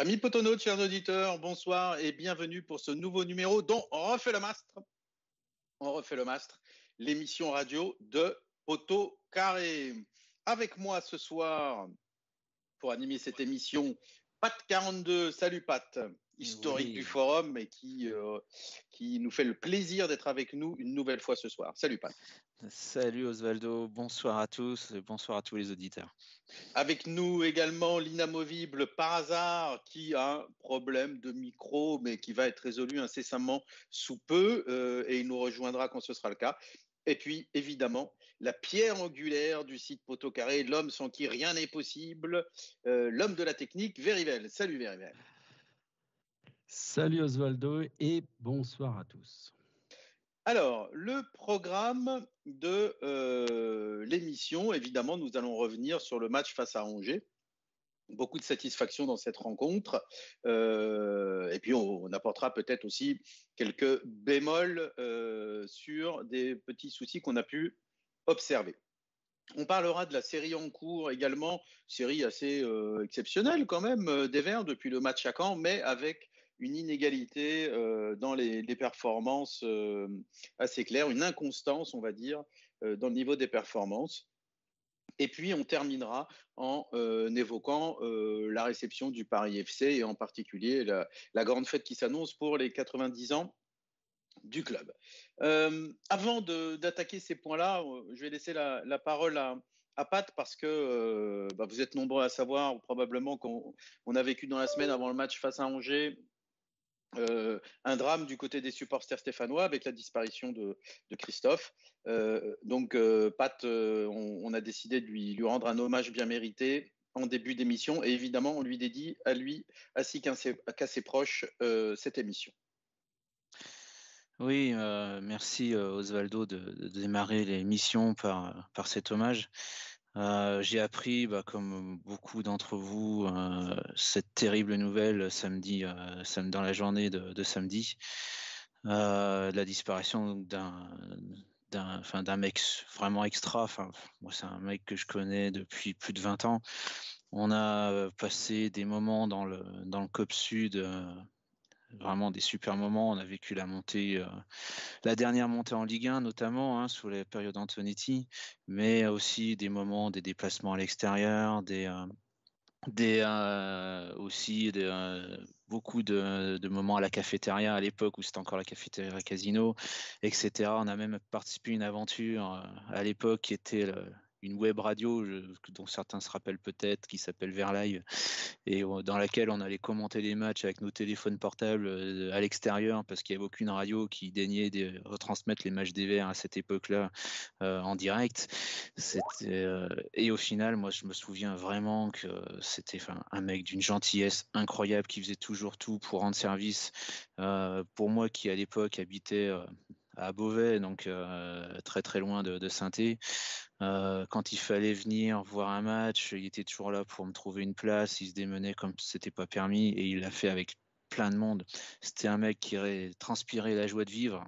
Amis potonautes, chers auditeurs, bonsoir et bienvenue pour ce nouveau numéro dont on refait le mastre. On refait le mastre, l'émission radio de Poteau Carré. Avec moi ce soir, pour animer cette émission, Pat 42. Salut Pat historique du forum et qui, euh, qui nous fait le plaisir d'être avec nous une nouvelle fois ce soir. Salut Pat. Salut Osvaldo, bonsoir à tous, bonsoir à tous les auditeurs. Avec nous également l'inamovible par hasard qui a un problème de micro mais qui va être résolu incessamment sous peu euh, et il nous rejoindra quand ce sera le cas. Et puis, évidemment, la pierre angulaire du site Poteau Carré, l'homme sans qui rien n'est possible, euh, l'homme de la technique, Verivel. Salut Verivel. Salut Osvaldo et bonsoir à tous. Alors, le programme de euh, l'émission, évidemment, nous allons revenir sur le match face à Angers. Beaucoup de satisfaction dans cette rencontre. Euh, et puis, on, apportera peut-être aussi quelques bémols euh, sur des petits soucis qu'on a pu observer. On parlera de la série en cours également, série assez exceptionnelle quand même des Verts depuis le match à Caen, mais avec une inégalité euh, dans les, performances euh, assez claires, une inconstance, on va dire, euh, dans le niveau des performances. Et puis, on terminera en évoquant la réception du Paris FC et en particulier la, grande fête qui s'annonce pour les 90 ans du club. avant d'attaquer ces points-là, je vais laisser la, parole à, à Pat parce que bah, vous êtes nombreux à savoir probablement qu'on a vécu dans la semaine avant le match face à Angers euh, un drame du côté des supporters stéphanois avec la disparition de, Christophe. Euh, donc, euh, Pat, on, a décidé de lui, rendre un hommage bien mérité en début d'émission et évidemment, on lui dédie à lui ainsi qu'à ses, proches cette émission. Oui, merci Osvaldo de, démarrer l'émission par cet hommage. Euh, j'ai appris, bah, comme beaucoup d'entre vous, euh, cette terrible nouvelle samedi, euh, dans la journée de, samedi, la disparition d'un mec vraiment extra. Moi, c'est un mec que je connais depuis plus de 20 ans. On a passé des moments dans le dans le COP Sud vraiment des super moments. On a vécu la montée, euh, la dernière montée en Ligue 1 notamment, hein, sous la période Antonetti, mais aussi des moments, des déplacements à l'extérieur, des, euh, euh, aussi beaucoup de, moments à la cafétéria à l'époque où c'était encore la cafétéria casino, etc. On a même participé à une aventure à l'époque qui était une web radio dont certains se rappellent peut-être, qui s'appelle Verlive, et dans laquelle on allait commenter les matchs avec nos téléphones portables euh, à l'extérieur, parce qu'il n'y avait aucune radio qui daignait de retransmettre les matchs des Verts à cette époque-là euh, en direct. Euh, et au final, moi, je me souviens vraiment que c'était un mec d'une gentillesse incroyable qui faisait toujours tout pour rendre service. pour moi, qui à l'époque habitait à Beauvais, donc très très loin de, de saint quand il fallait venir voir un match, il était toujours là pour me trouver une place. Il se démenait comme c'était pas permis et il l'a fait avec plein de monde. C'était un mec qui transpirait la joie de vivre.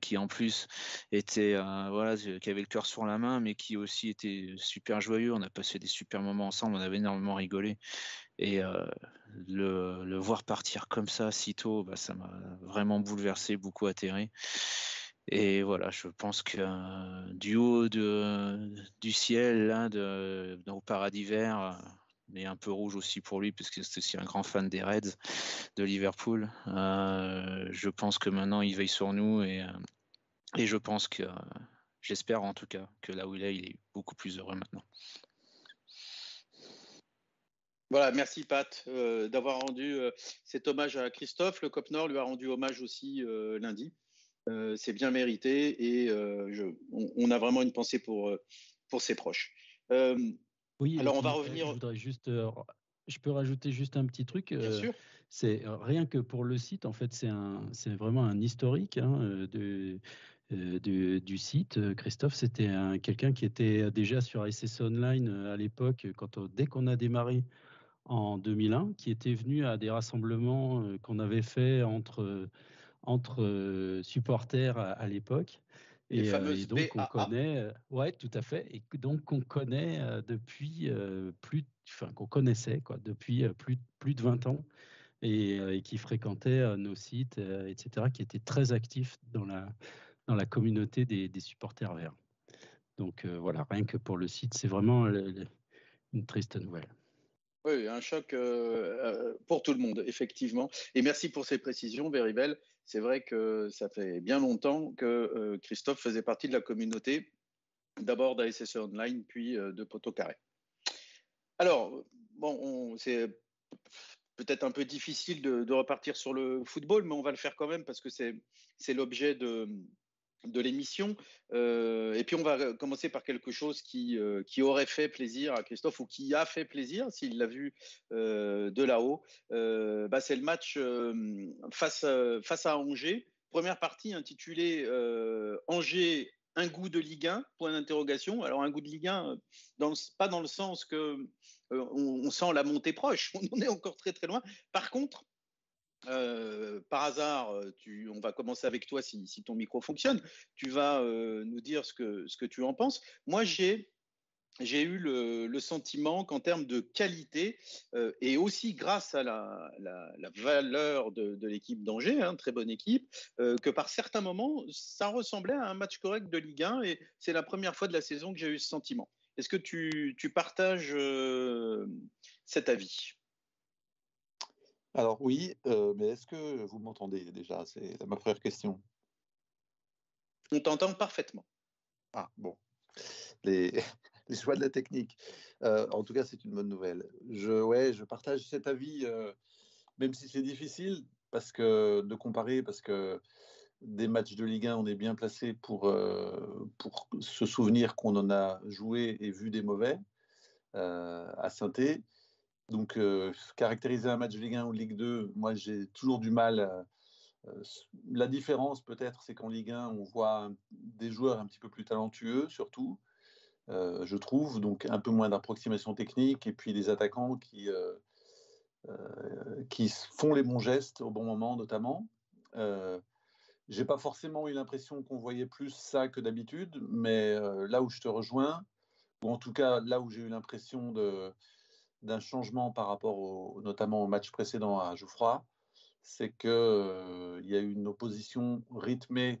Qui en plus était voilà qui avait le cœur sur la main mais qui aussi était super joyeux on a passé des super moments ensemble on avait énormément rigolé et le, le, voir partir comme ça si tôt bah, ça m'a vraiment bouleversé beaucoup atterré et voilà je pense que du haut de, du ciel là de, au paradis vert mais un peu rouge aussi pour lui, parce que c'est aussi un grand fan des Reds de Liverpool. Euh, je pense que maintenant il veille sur nous et, euh, et je pense que, j'espère en tout cas, que là où il est, il est beaucoup plus heureux maintenant. Voilà, merci Pat euh, d'avoir rendu cet hommage à Christophe. Le COP Nord lui a rendu hommage aussi lundi. C'est bien mérité et je, on, a vraiment une pensée pour, pour ses proches. Oui, alors on va revenir. Je voudrais juste. Euh, je peux rajouter juste un petit truc. Bien euh, sûr. C'est euh, rien que pour le site, en fait, c'est un, c'est vraiment un historique hein, de, du site. Christophe, c'était quelqu'un qui était déjà sur SS Online à l'époque, quand dès qu'on a démarré en 2001, qui était venu à des rassemblements qu'on avait fait entre entre supporters à l'époque. Euh, et, donc on connaît, ouais, tout à fait. Et donc on connaît depuis plus qu'on connaissait quoi, depuis plus, plus de 20 ans et, qui fréquentait nos sites, etc., qui était très actif dans la, dans la communauté des, des supporters verts. Donc voilà, rien que pour le site, c'est vraiment une triste nouvelle. Oui, un choc pour tout le monde, effectivement. Et merci pour ces précisions, Veribel. C'est vrai que ça fait bien longtemps que Christophe faisait partie de la communauté, d'abord d'ASS Online, puis de Poteau Carré. Alors, bon, c'est peut-être un peu difficile de, repartir sur le football, mais on va le faire quand même parce que c'est l'objet de, de l'émission. Euh, et puis on va commencer par quelque chose qui, euh, qui aurait fait plaisir à Christophe ou qui a fait plaisir s'il l'a vu euh, de là-haut. Bah, c'est le match face, face à Angers. Première partie intitulée Angers, un goût de Ligue 1, point d'interrogation. Alors un goût de Ligue 1, dans pas dans le sens que on, sent la montée proche, on en est encore très très loin. Par contre, euh, par hasard, euh, on va commencer avec toi si, ton micro fonctionne. Tu vas euh, nous dire ce que, ce que tu en penses. Moi, j'ai j'ai eu le, sentiment qu'en termes de qualité, et aussi grâce à la, valeur de, l'équipe d'Angers, hein, très bonne équipe, que par certains moments, ça ressemblait à un match correct de Ligue 1, et c'est la première fois de la saison que j'ai eu ce sentiment. Est-ce que tu, tu partages cet avis? Alors oui, euh, mais est-ce que vous m'entendez déjà? C'est ma première question. On t'entend parfaitement. Ah bon, les, les choix de la technique. Euh, en tout cas, c'est une bonne nouvelle. Je, ouais, je partage cet avis, euh, même si c'est difficile parce que de comparer, parce que des matchs de Ligue 1, on est bien placé pour, pour se souvenir qu'on en a joué et vu des mauvais à saint donc, euh, caractériser un match Ligue 1 ou Ligue 2, moi, j'ai toujours du mal. Euh, la différence, peut-être, c'est qu'en Ligue 1, on voit des joueurs un petit peu plus talentueux, surtout, euh, je trouve. Donc, un peu moins d'approximation technique et puis des attaquants qui, qui font les bons gestes au bon moment, notamment. j'ai pas forcément eu l'impression qu'on voyait plus ça que d'habitude, mais là où je te rejoins, ou en tout cas là où j'ai eu l'impression de d'un changement par rapport au, notamment au match précédent à Geoffroy, c'est qu'il euh, y a eu une opposition rythmée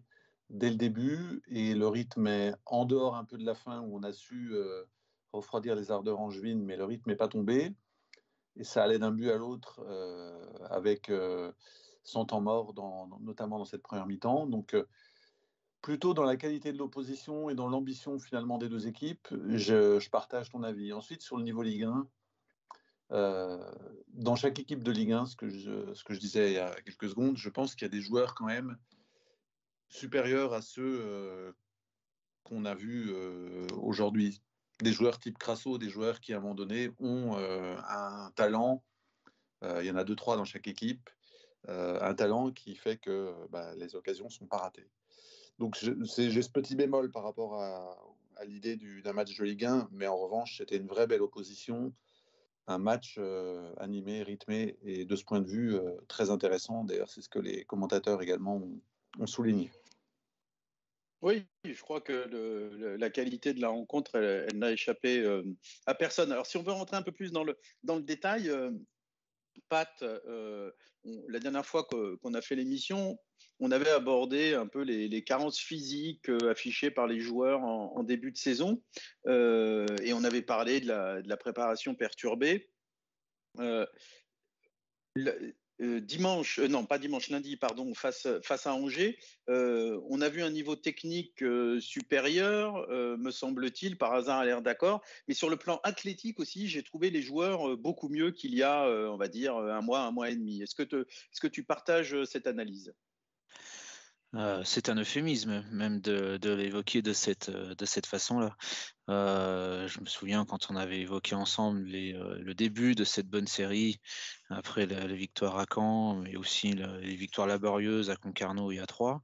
dès le début et le rythme est en dehors un peu de la fin où on a su euh, refroidir les ardeurs angevines, mais le rythme n'est pas tombé. Et ça allait d'un but à l'autre euh, avec son temps mort, notamment dans cette première mi-temps. Donc, plutôt dans la qualité de l'opposition et dans l'ambition finalement des deux équipes, je, je, partage ton avis. Ensuite, sur le niveau Ligue 1, euh, dans chaque équipe de Ligue 1, ce que, je, ce que je disais il y a quelques secondes, je pense qu'il y a des joueurs quand même supérieurs à ceux euh, qu'on a vus euh, aujourd'hui. Des joueurs type Crasso, des joueurs qui à un moment donné ont un talent, il y en a deux, trois dans chaque équipe, un talent qui fait que bah, les occasions ne sont pas ratées. Donc j'ai ce petit bémol par rapport à, à l'idée d'un match de Ligue 1, mais en revanche, c'était une vraie belle opposition un match animé, rythmé et de ce point de vue très intéressant. D'ailleurs, c'est ce que les commentateurs également ont, souligné. Oui, je crois que la qualité de la rencontre, elle, n'a échappé à personne. Alors, si on veut rentrer un peu plus dans le, dans le détail, Pat, la dernière fois qu'on a fait l'émission, on avait abordé un peu les, carences physiques euh, affichées par les joueurs en, début de saison euh, et on avait parlé de la, préparation perturbée. Euh, dimanche, non pas dimanche, lundi, pardon, face, face à Angers, on a vu un niveau technique supérieur, me semble-t-il, par hasard à l'air d'accord, mais sur le plan athlétique aussi, j'ai trouvé les joueurs beaucoup mieux qu'il y a, on va dire, un mois, un mois et demi. Est-ce que, est -ce que tu partages cette analyse? Euh, c'est un euphémisme même de, l'évoquer de cette, euh, de cette façon-là. Euh, je me souviens quand on avait évoqué ensemble le début de cette bonne série, après la, victoire à Caen, mais aussi les victoires laborieuses à Concarneau et à Troyes.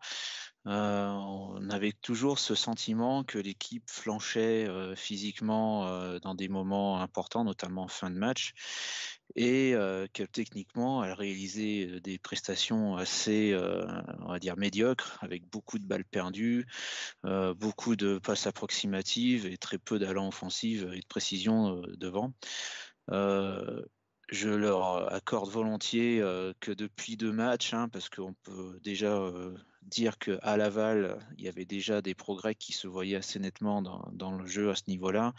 On avait toujours ce sentiment que l'équipe flanchait physiquement dans des moments importants, notamment en fin de match, et que techniquement, elle réalisait des prestations assez, on va dire, médiocres, avec beaucoup de balles perdues, beaucoup de passes approximatives et très peu d'allants offensifs et de précision devant. je leur accorde volontiers que depuis deux matchs, hein, parce qu'on peut déjà dire qu'à Laval, il y avait déjà des progrès qui se voyaient assez nettement dans, le jeu à ce niveau-là,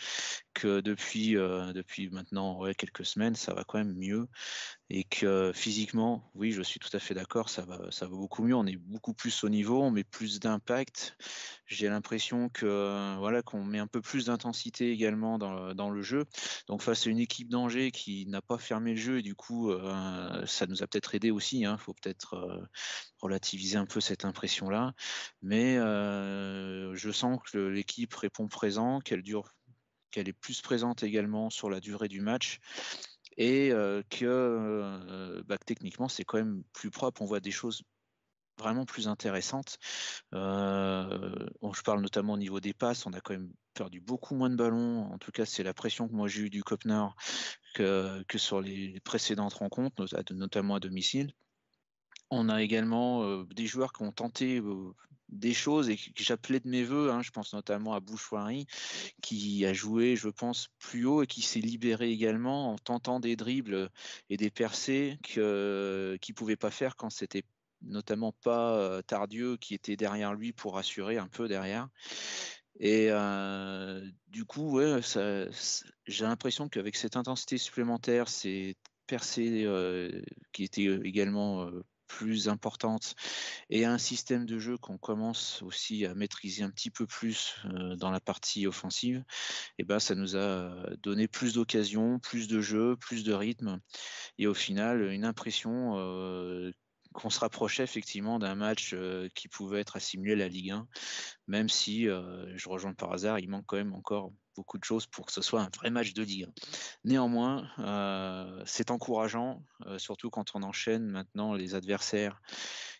que depuis, depuis maintenant quelques semaines, ça va quand même mieux et que physiquement, oui, je suis tout à fait d'accord, ça va, ça va beaucoup mieux. On est beaucoup plus au niveau, on met plus d'impact. J'ai l'impression que voilà qu'on met un peu plus d'intensité également dans, le jeu. Donc face à une équipe d'Angers qui n'a pas fermé le jeu, et du coup, euh, ça nous a peut-être aidé aussi. Il hein. faut peut-être euh, relativiser un peu cette impression-là. Mais euh, je sens que l'équipe répond présent, qu'elle est plus présente également sur la durée du match et que, bah, techniquement c'est quand même plus propre. On voit des choses vraiment plus intéressantes. je parle notamment au niveau des passes, on a quand même perdu beaucoup moins de ballons. En tout cas, c'est la pression que moi j'ai eue du Kopner que, que, sur les précédentes rencontres, notamment à domicile. On a également des joueurs qui ont tenté des choses et que j'appelais de mes voeux. Hein, je pense notamment à Bouchoirie, qui a joué, je pense, plus haut et qui s'est libéré également en tentant des dribbles et des percées qu'il ne pouvait pas faire quand c'était notamment pas euh, Tardieu qui était derrière lui pour assurer un peu derrière. Et euh, du coup, j'ai l'impression qu'avec cette intensité supplémentaire, ces percées euh, qui étaient également plus importante et un système de jeu qu'on commence aussi à maîtriser un petit peu plus dans la partie offensive, et eh ben ça nous a donné plus d'occasions, plus de jeux, plus de rythme et au final une impression qu'on se rapprochait effectivement d'un match qui pouvait être assimilé à la Ligue 1, même si, je rejoins par hasard, il manque quand même encore beaucoup de choses pour que ce soit un vrai match de Ligue. Néanmoins, euh, c'est encourageant, euh, surtout quand on enchaîne maintenant les adversaires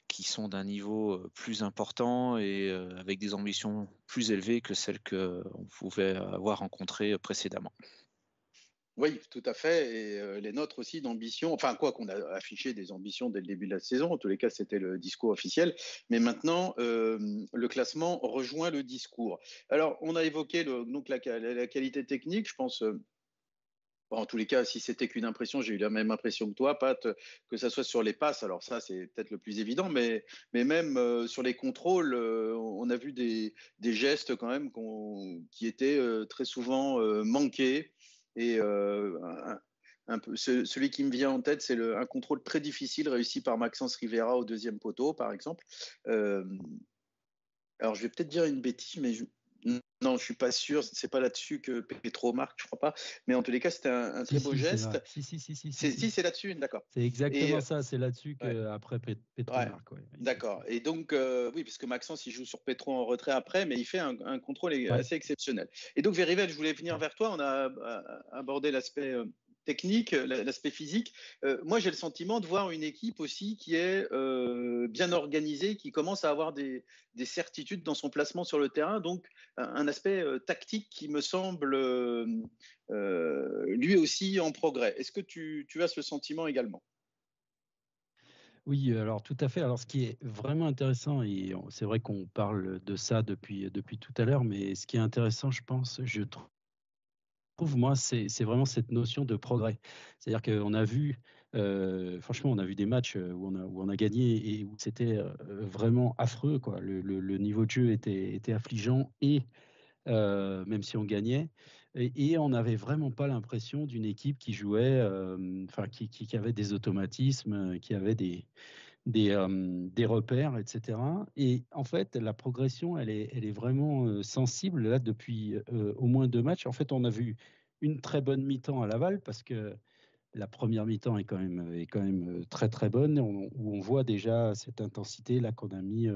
qui sont d'un niveau euh, plus important et avec des ambitions plus élevées que celles qu'on pouvait avoir rencontrées précédemment. Oui, tout à fait. Et euh, les nôtres aussi d'ambition, enfin quoi qu'on a affiché des ambitions dès le début de la saison, en tous les cas c'était le discours officiel, mais maintenant euh, le classement rejoint le discours. Alors on a évoqué donc la, qualité technique, je pense... Euh, en tous les cas, si c'était qu'une impression, j'ai eu la même impression que toi, Pat, que ça soit sur les passes. Alors ça, c'est peut-être le plus évident, mais, même sur les contrôles, on a vu des gestes quand même qui étaient très souvent manqués. Et euh, peu, celui qui me vient en tête, c'est un contrôle très difficile réussi par Maxence Rivera au deuxième poteau, par exemple. Euh, alors, je vais peut-être dire une bêtise, mais je, non, je suis pas sûr. C'est pas là-dessus que Petro marque, je crois pas. Mais en tous les cas, c'était un, très beau geste. Si, si, si, si. Si, c'est là-dessus, d'accord. C'est exactement euh, ça. C'est là-dessus qu'après Petro marque. D'accord. Et donc, oui, parce que Maxence, il joue sur Petro en retrait après, mais il fait un, contrôle assez exceptionnel. Et donc, Verivel, je voulais venir vers toi. On a abordé l'aspect technique, l'aspect physique. Euh, moi, j'ai le sentiment de voir une équipe aussi qui est euh, bien organisée, qui commence à avoir des, certitudes dans son placement sur le terrain. Donc, un, aspect euh, tactique qui me semble lui aussi en progrès. Est-ce que tu, as ce sentiment également? Oui, alors tout à fait. Alors ce qui est vraiment intéressant, et c'est vrai qu'on parle de ça depuis, depuis tout à l'heure, mais ce qui est intéressant, je pense, je trouve, moi, c'est vraiment cette notion de progrès. C'est-à-dire qu'on a vu, euh, franchement, on a vu des matchs euh, où on a, gagné et où c'était euh, vraiment affreux. Quoi. Le, niveau de jeu était, affligeant et même si on gagnait, et, on n'avait vraiment pas l'impression d'une équipe qui jouait, enfin, qui, avait des automatismes, qui avait des, des, des, repères, etc. Et en fait, la progression, elle est, vraiment sensible là depuis au moins deux matchs. En fait, on a vu une très bonne mi-temps à Laval parce que la première mi-temps est quand même est quand même très très bonne où on voit déjà cette intensité là qu'on a mis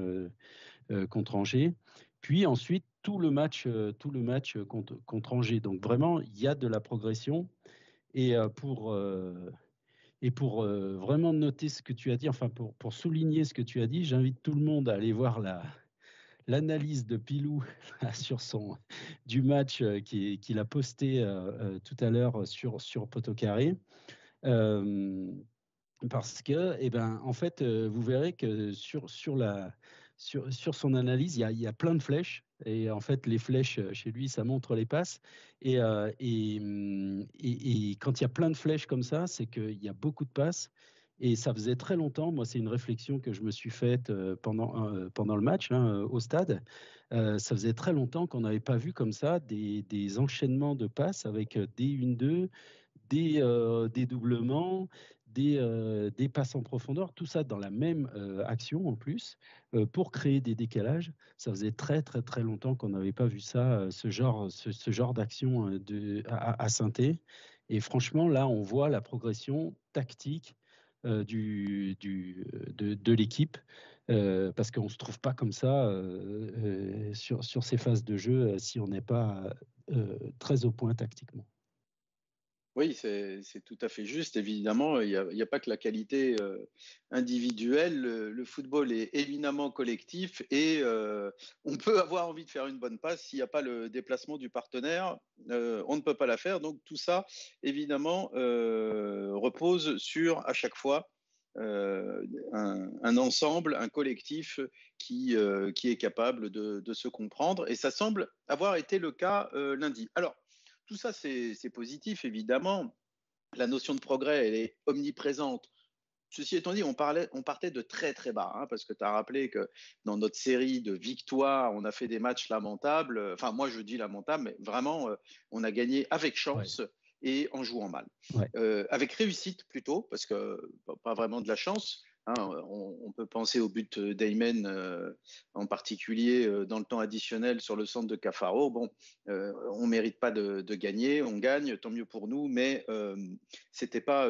contre Angers. Puis ensuite tout le match tout le match contre, contre Angers. Donc vraiment il y a de la progression et pour et pour vraiment noter ce que tu as dit, enfin pour, pour souligner ce que tu as dit, j'invite tout le monde à aller voir la, l'analyse de Pilou sur son, du match qu'il a posté tout à l'heure sur, sur Poteau Carré. parce que, eh ben, en fait, vous verrez que sur, sur, la, sur, sur son analyse, il y, il y a plein de flèches Et en fait, les flèches chez lui, ça montre les passes. Et, et, et, quand il y a plein de flèches comme ça, c'est qu'il y a beaucoup de passes. Et ça faisait très longtemps, moi c'est une réflexion que je me suis faite pendant, pendant le match hein, au stade, ça faisait très longtemps qu'on n'avait pas vu comme ça des, des, enchaînements de passes avec des 1-2, des, des doublements, des, des, passes en profondeur, tout ça dans la même action en plus, pour créer des décalages. Ça faisait très très très longtemps qu'on n'avait pas vu ça, ce genre, ce, genre d'action à, à Synthé. Et franchement, là, on voit la progression tactique de, l'équipe. parce qu'on ne se trouve pas comme ça sur ces phases de jeu si on n'est pas très au point tactiquement. Oui, c'est tout à fait juste. Évidemment, il n'y a, pas que la qualité euh, individuelle. Le, football est éminemment collectif et euh, on peut avoir envie de faire une bonne passe. S'il n'y a pas le déplacement du partenaire, euh, on ne peut pas la faire. Donc tout ça, évidemment, repose sur à chaque fois un, ensemble, un collectif qui, est capable de, de, se comprendre. Et ça semble avoir été le cas lundi. Alors, tout ça, c'est positif, évidemment. La notion de progrès, elle est omniprésente. Ceci étant dit, on, parlait, on partait de très très bas, hein, parce que tu as rappelé que dans notre série de victoires, on a fait des matchs lamentables. Enfin, moi je dis lamentables, mais vraiment, euh, on a gagné avec chance. et en jouant mal. Euh, avec réussite plutôt, parce que pas vraiment de la chance, Hein, on, peut penser au but d'Aymen euh, en particulier euh, dans le temps additionnel sur le centre de Cafaro. Bon, euh, on mérite pas de, gagner, on gagne, tant mieux pour nous, mais c'était pas,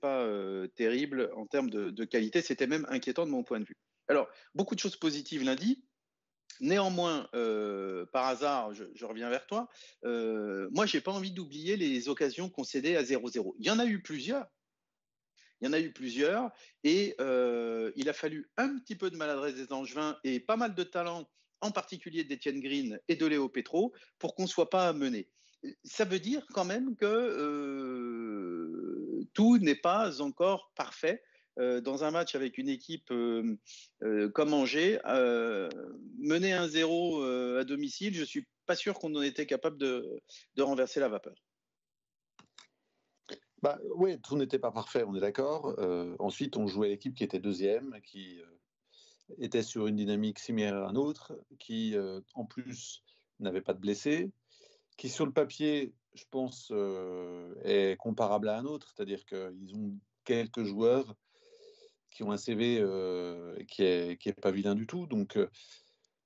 pas terrible en termes de, qualité. C'était même inquiétant de mon point de vue. Alors, beaucoup de choses positives lundi. Néanmoins, par hasard, je, je, reviens vers toi. moi, j'ai pas envie d'oublier les occasions concédées à 0-0. Il y en a eu plusieurs il y en a eu plusieurs et euh, il a fallu un petit peu de maladresse des Angevins et pas mal de talent, en particulier d'Étienne Green et de Léo Petro, pour qu'on ne soit pas mené. Ça veut dire quand même que euh, tout n'est pas encore parfait. Euh, dans un match avec une équipe comme Angers, mener 1-0 à domicile, je ne suis pas sûr qu'on en était capable de renverser la vapeur. Bah, oui, tout n'était pas parfait, on est d'accord. Euh, ensuite, on jouait l'équipe qui était deuxième, qui euh, était sur une dynamique similaire à nôtre, qui euh, en plus n'avait pas de blessés, qui sur le papier, je pense, est comparable à un autre, c'est-à-dire qu'ils ont quelques joueurs qui ont un CV qui n'est qui est pas vilain du tout. Donc,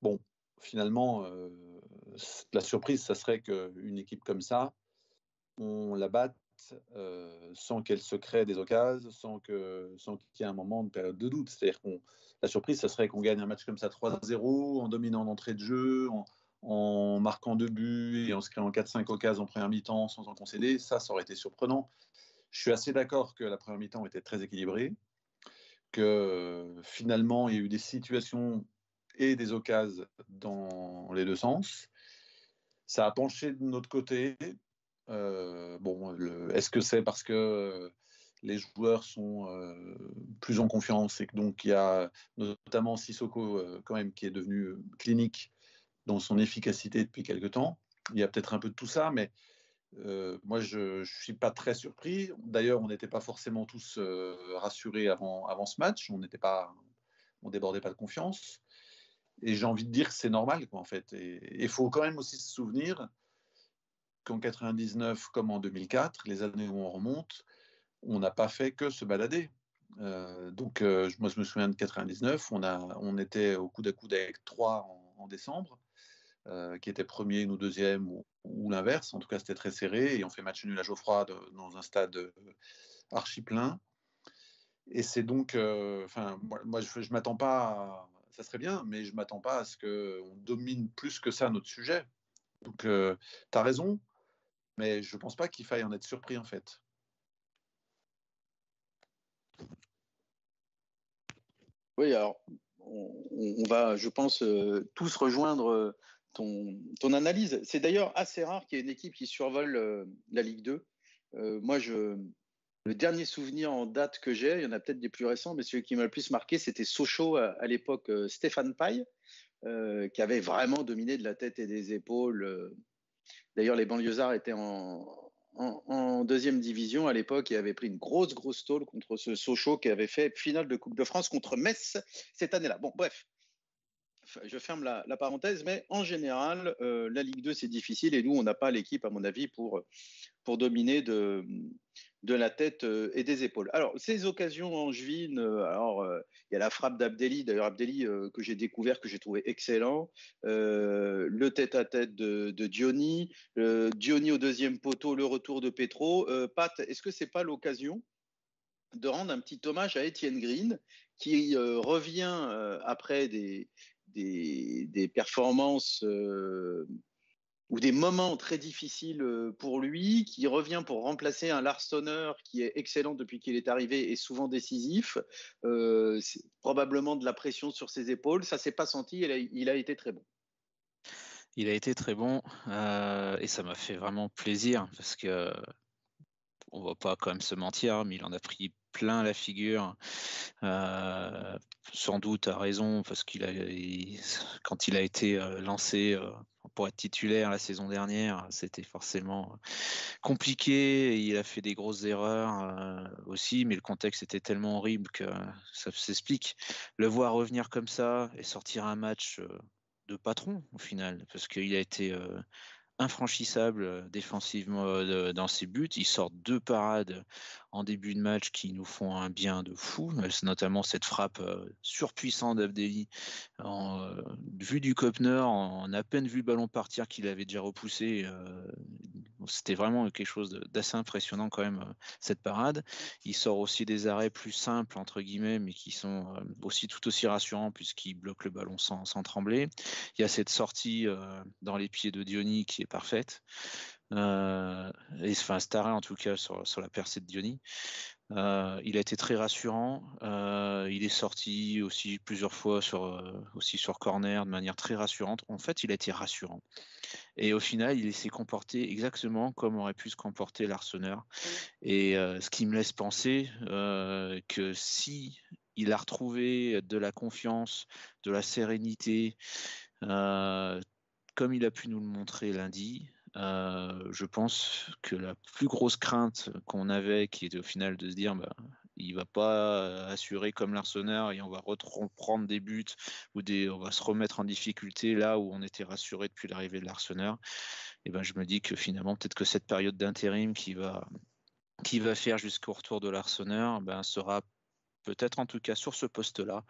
bon, finalement, la surprise, ça serait qu'une équipe comme ça, on la batte euh, sans qu'elle se crée des occasions, sans qu'il sans qu'il y ait un moment de période de doute. C'est-à-dire qu'on la surprise, ça serait qu'on gagne un match comme ça 3-0 en dominant l'entrée de jeu, en, marquant deux buts et en se créant 4-5 occasions en première mi-temps sans en concéder. Ça, ça aurait été surprenant. Je suis assez d'accord que la première mi-temps était très équilibrée, que finalement il y a eu des situations et des occasions dans les deux sens. Ça a penché de notre côté, euh, bon, est-ce que c'est parce que euh, les joueurs sont euh, plus en confiance et que donc il y a notamment Sissoko quand même qui est devenu clinique dans son efficacité depuis quelque temps. Il y a peut-être un peu de tout ça, mais moi je ne suis pas très surpris. D'ailleurs, on n'était pas forcément tous rassurés avant, avant ce match. On n'était pas, on débordait pas de confiance. Et j'ai envie de dire que c'est normal, quoi, en fait. Et il faut quand même aussi se souvenir qu'en 99 comme en 2004, les années où on remonte, on n'a pas fait que se balader. Euh, donc, euh, moi, je me souviens de 99, on, était au coude à coude avec 3 en, décembre, euh, qui était premier, ou deuxième, ou, l'inverse. En tout cas, c'était très serré, et on fait match nul à Geoffroy dans un stade archi plein. Et c'est donc, enfin, moi, je ne m'attends pas, ça serait bien, mais je ne m'attends pas à ce qu'on domine plus que ça notre sujet. Donc, tu as raison, mais je ne pense pas qu'il faille en être surpris en fait. Oui, alors on, va, je pense, euh, tous rejoindre euh, ton, analyse. C'est d'ailleurs assez rare qu'il y ait une équipe qui survole euh, la Ligue 2. moi, je, le dernier souvenir en date que j'ai, il y en a peut-être des plus récents, mais celui qui m'a le plus marqué, c'était Sochaux à, l'époque Stéphane Paille. qui avait vraiment dominé de la tête et des épaules. D'ailleurs, les banlieusards étaient en, deuxième division à l'époque et avait pris une grosse, grosse tôle contre ce Sochaux qui avait fait finale de Coupe de France contre Metz cette année-là. Bon, bref, je ferme la, parenthèse, mais en général, euh, la Ligue 2, c'est difficile et nous, on n'a pas l'équipe, à mon avis, pour, pour dominer de, de la tête euh, et des épaules. Alors, ces occasions angevines, euh, alors euh, il y a la frappe d'Abdelli, d'ailleurs Abdelli que j'ai découvert, que j'ai trouvé excellent, le tête-à-tête de, Diony, Diony au deuxième poteau, le retour de Petro. Pat, est-ce que c'est pas l'occasion de rendre un petit hommage à Étienne Green, qui revient après des, des performances ou des moments très difficiles euh, pour lui, qui revient pour remplacer un Larsonneur qui est excellent depuis qu'il est arrivé et souvent décisif. Euh, probablement de la pression sur ses épaules. Ça s'est pas senti. Il a, été très bon. Il a été très bon euh, et ça m'a fait vraiment plaisir parce que on va pas quand même se mentir, mais il en a pris plein la figure. sans doute à raison parce qu'il a quand il a été lancé pour être titulaire la saison dernière, c'était forcément compliqué. Il a fait des grosses erreurs euh, aussi, mais le contexte était tellement horrible que ça s'explique. Le voir revenir comme ça et sortir un match euh, de patron au final, parce qu'il a été euh, infranchissable euh, défensivement euh, dans ses buts. Il sort deux parades en début de match qui nous font un bien de fou. Euh, notamment cette frappe surpuissante d'Abdelli en vue du Kopner, en, à peine vu le ballon partir qu'il avait déjà repoussé. C'était vraiment quelque chose d'assez impressionnant quand même cette parade. Il sort aussi des arrêts plus simples entre guillemets, mais qui sont aussi tout aussi rassurants puisqu'il bloque le ballon sans, trembler. Il y a cette sortie dans les pieds de Diony qui parfaite. Euh, et, enfin, Staré en tout cas sur, la percée de Diony. Euh, il a été très rassurant. Euh, il est sorti aussi plusieurs fois sur, aussi sur corner de manière très rassurante. En fait, il a été rassurant. Et au final, il s'est comporté exactement comme aurait pu se comporter l'Arseneur. Et ce qui me laisse penser que si il a retrouvé de la confiance, de la sérénité, comme il a pu nous le montrer lundi, euh, je pense que la plus grosse crainte qu'on avait, qui était au final de se dire, bah, il va pas assurer comme l'Arsenal et on va reprendre des buts ou on va se remettre en difficulté là où on était rassuré depuis l'arrivée de l'Arsenal. Et ben, je me dis que finalement, peut-être que cette période d'intérim qui va, qui va faire jusqu'au retour de l'Arsenal, ben, sera peut-être en tout cas sur ce poste-là,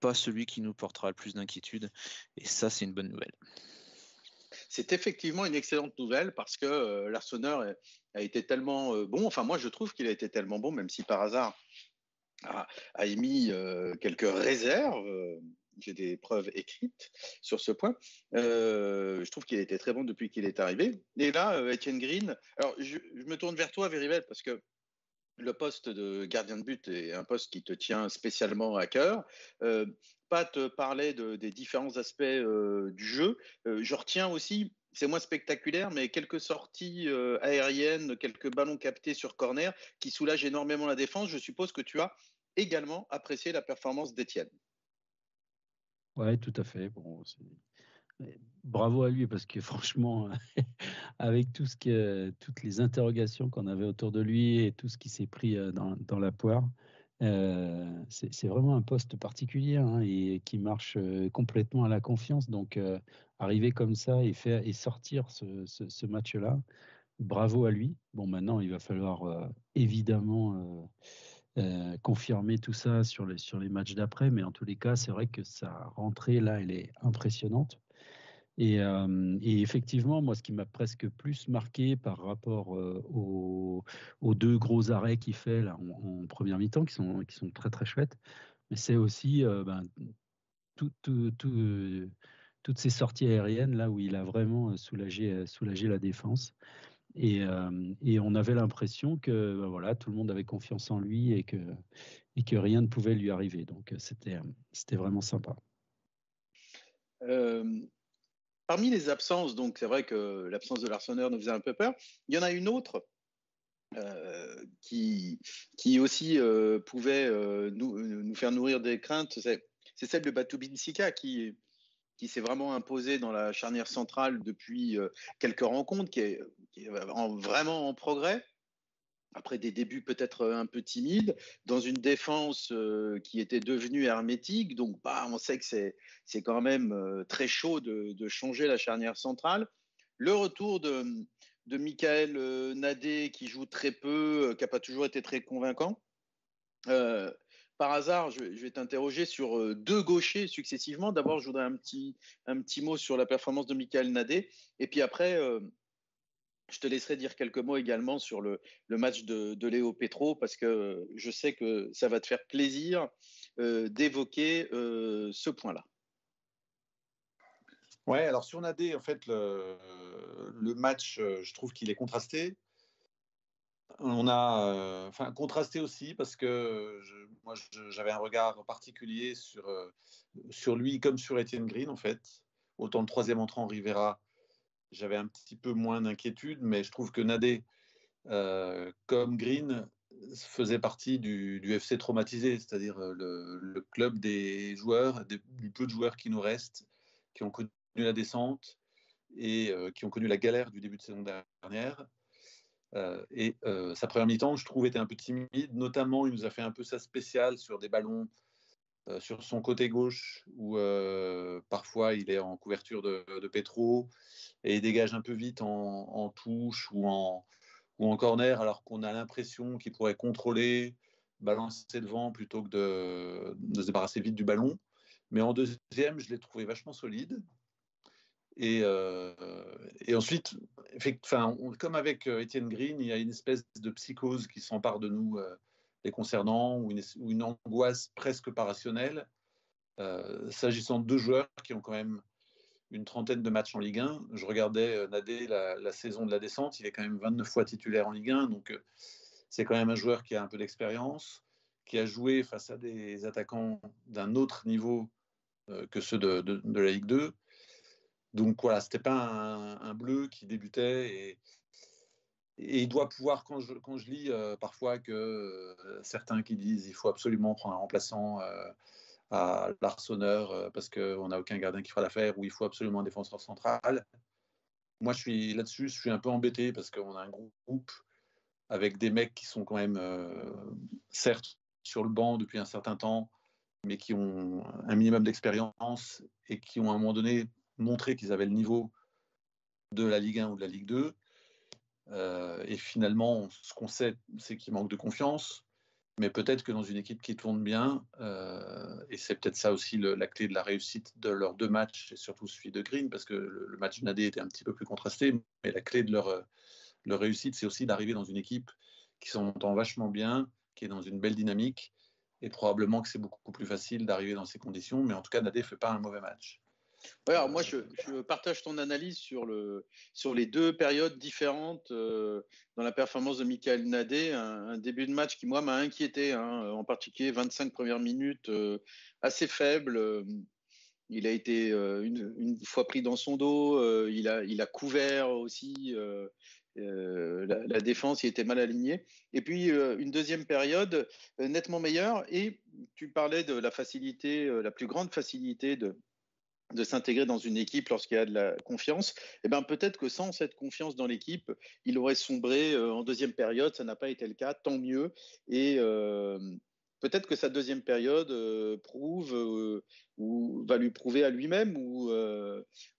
pas celui qui nous portera le plus d'inquiétude. Et ça, c'est une bonne nouvelle c'est effectivement une excellente nouvelle parce que euh, l'Arseneur a été tellement euh, bon. Enfin, moi, je trouve qu'il a été tellement bon, même si par hasard a, émis euh, quelques réserves. J'ai des preuves écrites sur ce point. je trouve qu'il a été très bon depuis qu'il est arrivé. Et là, Etienne Green. Alors, je, me tourne vers toi, Verivel, parce que le poste de gardien de but est un poste qui te tient spécialement à cœur. Pat parlait de, des différents aspects euh, du jeu. Euh, je retiens aussi, c'est moins spectaculaire, mais quelques sorties euh, aériennes, quelques ballons captés sur corner qui soulagent énormément la défense. Je suppose que tu as également apprécié la performance d'Etienne. Oui, tout à fait. Bon, bravo à lui parce que franchement, avec tout ce que, toutes les interrogations qu'on avait autour de lui et tout ce qui s'est pris dans la poire, euh, c'est vraiment un poste particulier hein, et qui marche complètement à la confiance. Donc, arriver comme ça et, faire, et sortir ce, match-là, bravo à lui. Bon, maintenant, il va falloir évidemment confirmer tout ça sur les, sur les matchs d'après, mais en tous les cas, c'est vrai que sa rentrée là, elle est impressionnante. Et, effectivement, moi, ce qui m'a presque plus marqué par rapport aux, deux gros arrêts qu'il fait là, en, première mi-temps, qui sont, très très chouettes, mais c'est aussi ben, toutes ces sorties aériennes là où il a vraiment soulagé, la défense. Et, on avait l'impression que ben, voilà, tout le monde avait confiance en lui et que rien ne pouvait lui arriver. Donc c'était vraiment sympa. Parmi les absences, donc c'est vrai que l'absence de l'Arseneur nous faisait un peu peur. Il y en a une autre euh, qui, aussi euh, pouvait euh, nous, faire nourrir des craintes, c'est celle de Batoubin Sika qui, qui s'est vraiment imposé dans la charnière centrale depuis quelques rencontres, qui est, vraiment en progrès après des débuts peut-être un peu timides, dans une défense qui était devenue hermétique. Donc, bah, on sait que c'est quand même très chaud de, changer la charnière centrale. Le retour de, de Michael Nadé, qui joue très peu, qui n'a pas toujours été très convaincant. par hasard, je, vais t'interroger sur deux gauchers successivement. D'abord, je voudrais un petit, un petit mot sur la performance de Michael Nadé. Et puis après, je te laisserai dire quelques mots également sur le, match de, Léo Petro, parce que je sais que ça va te faire plaisir euh, d'évoquer euh, ce point-là. Ouais, alors sur Nadé, en fait, le, match, euh, je trouve qu'il est contrasté. On a, enfin, contrasté aussi parce que moi, j'avais un regard particulier sur, sur lui comme sur Étienne Green, en fait. Autant le troisième entrant Rivera j'avais un petit peu moins d'inquiétude, mais je trouve que Nadé, euh, comme Green, faisait partie du, FC traumatisé, c'est-à-dire euh, le, club des joueurs, du peu de joueurs qui nous restent, qui ont connu la descente et euh, qui ont connu la galère du début de saison dernière. et sa première mi-temps, je trouve, était un peu timide. Notamment, il nous a fait un peu sa spéciale sur des ballons sur son côté gauche, où parfois il est en couverture de, de Petro et il dégage un peu vite en, touche ou en, ou en corner, alors qu'on a l'impression qu'il pourrait contrôler, balancer devant plutôt que de, de, se débarrasser vite du ballon. Mais en deuxième, je l'ai trouvé vachement solide. Et, et ensuite, comme avec Étienne Green, il y a une espèce de psychose qui s'empare de nous les concernant ou une, angoisse presque pas rationnelle, euh, s'agissant de deux joueurs qui ont quand même une trentaine de matchs en Ligue 1. Je regardais euh, Nadé la, saison de la descente, il est quand même 29 fois titulaire en Ligue 1, donc euh, c'est quand même un joueur qui a un peu d'expérience, qui a joué face à des attaquants d'un autre niveau que ceux de, la Ligue 2. Donc voilà, c'était pas un, bleu qui débutait et, il doit pouvoir, quand je, lis euh, parfois que euh, certains qui disent il faut absolument prendre un remplaçant euh, à l'Arseneur parce qu'on n'a aucun gardien qui fera l'affaire, ou il faut absolument un défenseur central. Moi, je suis là-dessus, je suis un peu embêté parce qu'on a un groupe avec des mecs qui sont quand même, certes, sur le banc depuis un certain temps, mais qui ont un minimum d'expérience et qui ont à un moment donné montré qu'ils avaient le niveau de la Ligue 1 ou de la Ligue 2 euh, et finalement, ce qu'on sait, c'est qu'il manque de confiance. Mais peut-être que dans une équipe qui tourne bien, euh, et c'est peut-être ça aussi la clé de la réussite de leurs deux matchs, et surtout celui de Green, parce que le, match de Nadé était un petit peu plus contrasté, mais la clé de leur, leur réussite, c'est aussi d'arriver dans une équipe qui s'entend vachement bien, qui est dans une belle dynamique, et probablement que c'est beaucoup plus facile d'arriver dans ces conditions, mais en tout cas, Nadé ne fait pas un mauvais match alors moi, je, partage ton analyse sur, le, sur les deux périodes différentes euh, dans la performance de Michael Nadé. Un, début de match qui, moi, m'a inquiété, hein, en particulier 25 premières minutes euh, assez faibles. Il a été euh, une, fois pris dans son dos, il, a, il a couvert aussi. La, la, défense il était mal alignée. Et puis une deuxième période nettement meilleure. Et tu parlais de la facilité, la plus grande facilité de, de s'intégrer dans une équipe lorsqu'il y a de la confiance, eh ben peut-être que sans cette confiance dans l'équipe, il aurait sombré euh, en deuxième période. Ça n'a pas été le cas, tant mieux. Et euh, peut-être que sa deuxième période euh, prouve ou va lui prouver à lui-même ou,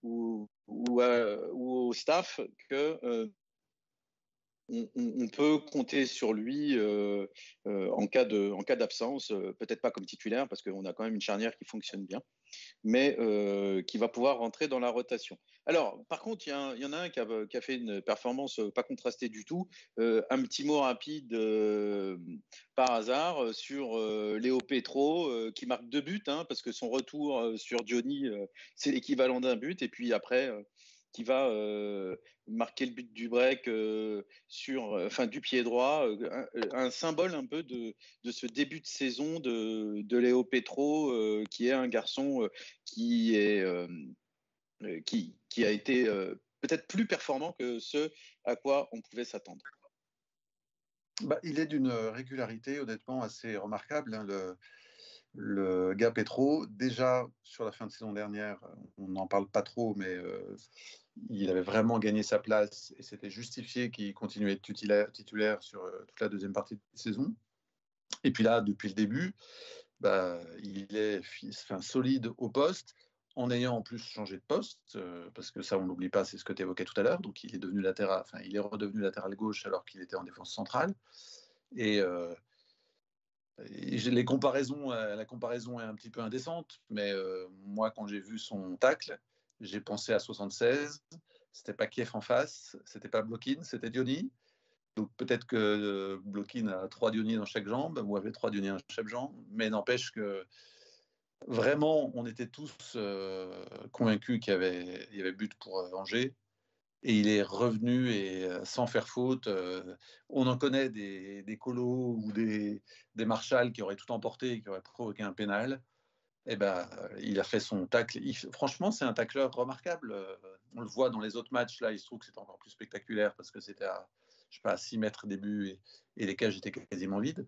ou, au staff que on, peut compter sur lui en cas de en cas d'absence, peut-être pas comme titulaire parce qu'on a quand même une charnière qui fonctionne bien mais euh, qui va pouvoir rentrer dans la rotation. Alors, par contre, il y, en a un qui a, fait une performance pas contrastée du tout. Euh, un petit mot rapide euh, par hasard sur Léo Petro, qui marque deux buts, hein, parce que son retour sur Johnny, c'est l'équivalent d'un but, et puis après, qui va marquer le but du break sur, enfin, du pied droit, un, symbole un peu de, ce début de saison de, de Léo Petro, qui est un garçon qui est qui, qui, a été peut-être plus performant que ce à quoi on pouvait s'attendre. Bah, il est d'une régularité honnêtement assez remarquable. Hein, le, le gars Petro, déjà sur la fin de saison dernière, on n'en parle pas trop, mais il avait vraiment gagné sa place et c'était justifié qu'il continuait être titulaire, sur toute la deuxième partie de saison. Et puis là, depuis le début, bah, il est solide au poste en ayant en plus changé de poste, parce que ça, on n'oublie pas, c'est ce que tu évoquais tout à l'heure. Donc, il est devenu latéral, enfin, il est redevenu latéral gauche alors qu'il était en défense centrale. Et, les comparaisons, la comparaison est un petit peu indécente, mais moi, quand j'ai vu son tacle, j'ai pensé à 76. C'était pas Kiev en face, c'était pas Blokin, c'était Diony. Donc peut-être que Blokin a trois Diony dans chaque jambe, ou avait trois Diony dans chaque jambe, mais n'empêche que vraiment, on était tous convaincus qu'il y avait, il y avait but pour Angers et il est revenu et euh, sans faire faute. Euh, on en connaît des, des colos ou des, des marshals qui auraient tout emporté et qui auraient provoqué un pénal. Eh ben, il a fait son tacle. franchement, c'est un tacleur remarquable. On le voit dans les autres matchs. Là, il se trouve que c'était encore plus spectaculaire parce que c'était à, je sais pas, à 6 mètres début et, les cages étaient quasiment vides.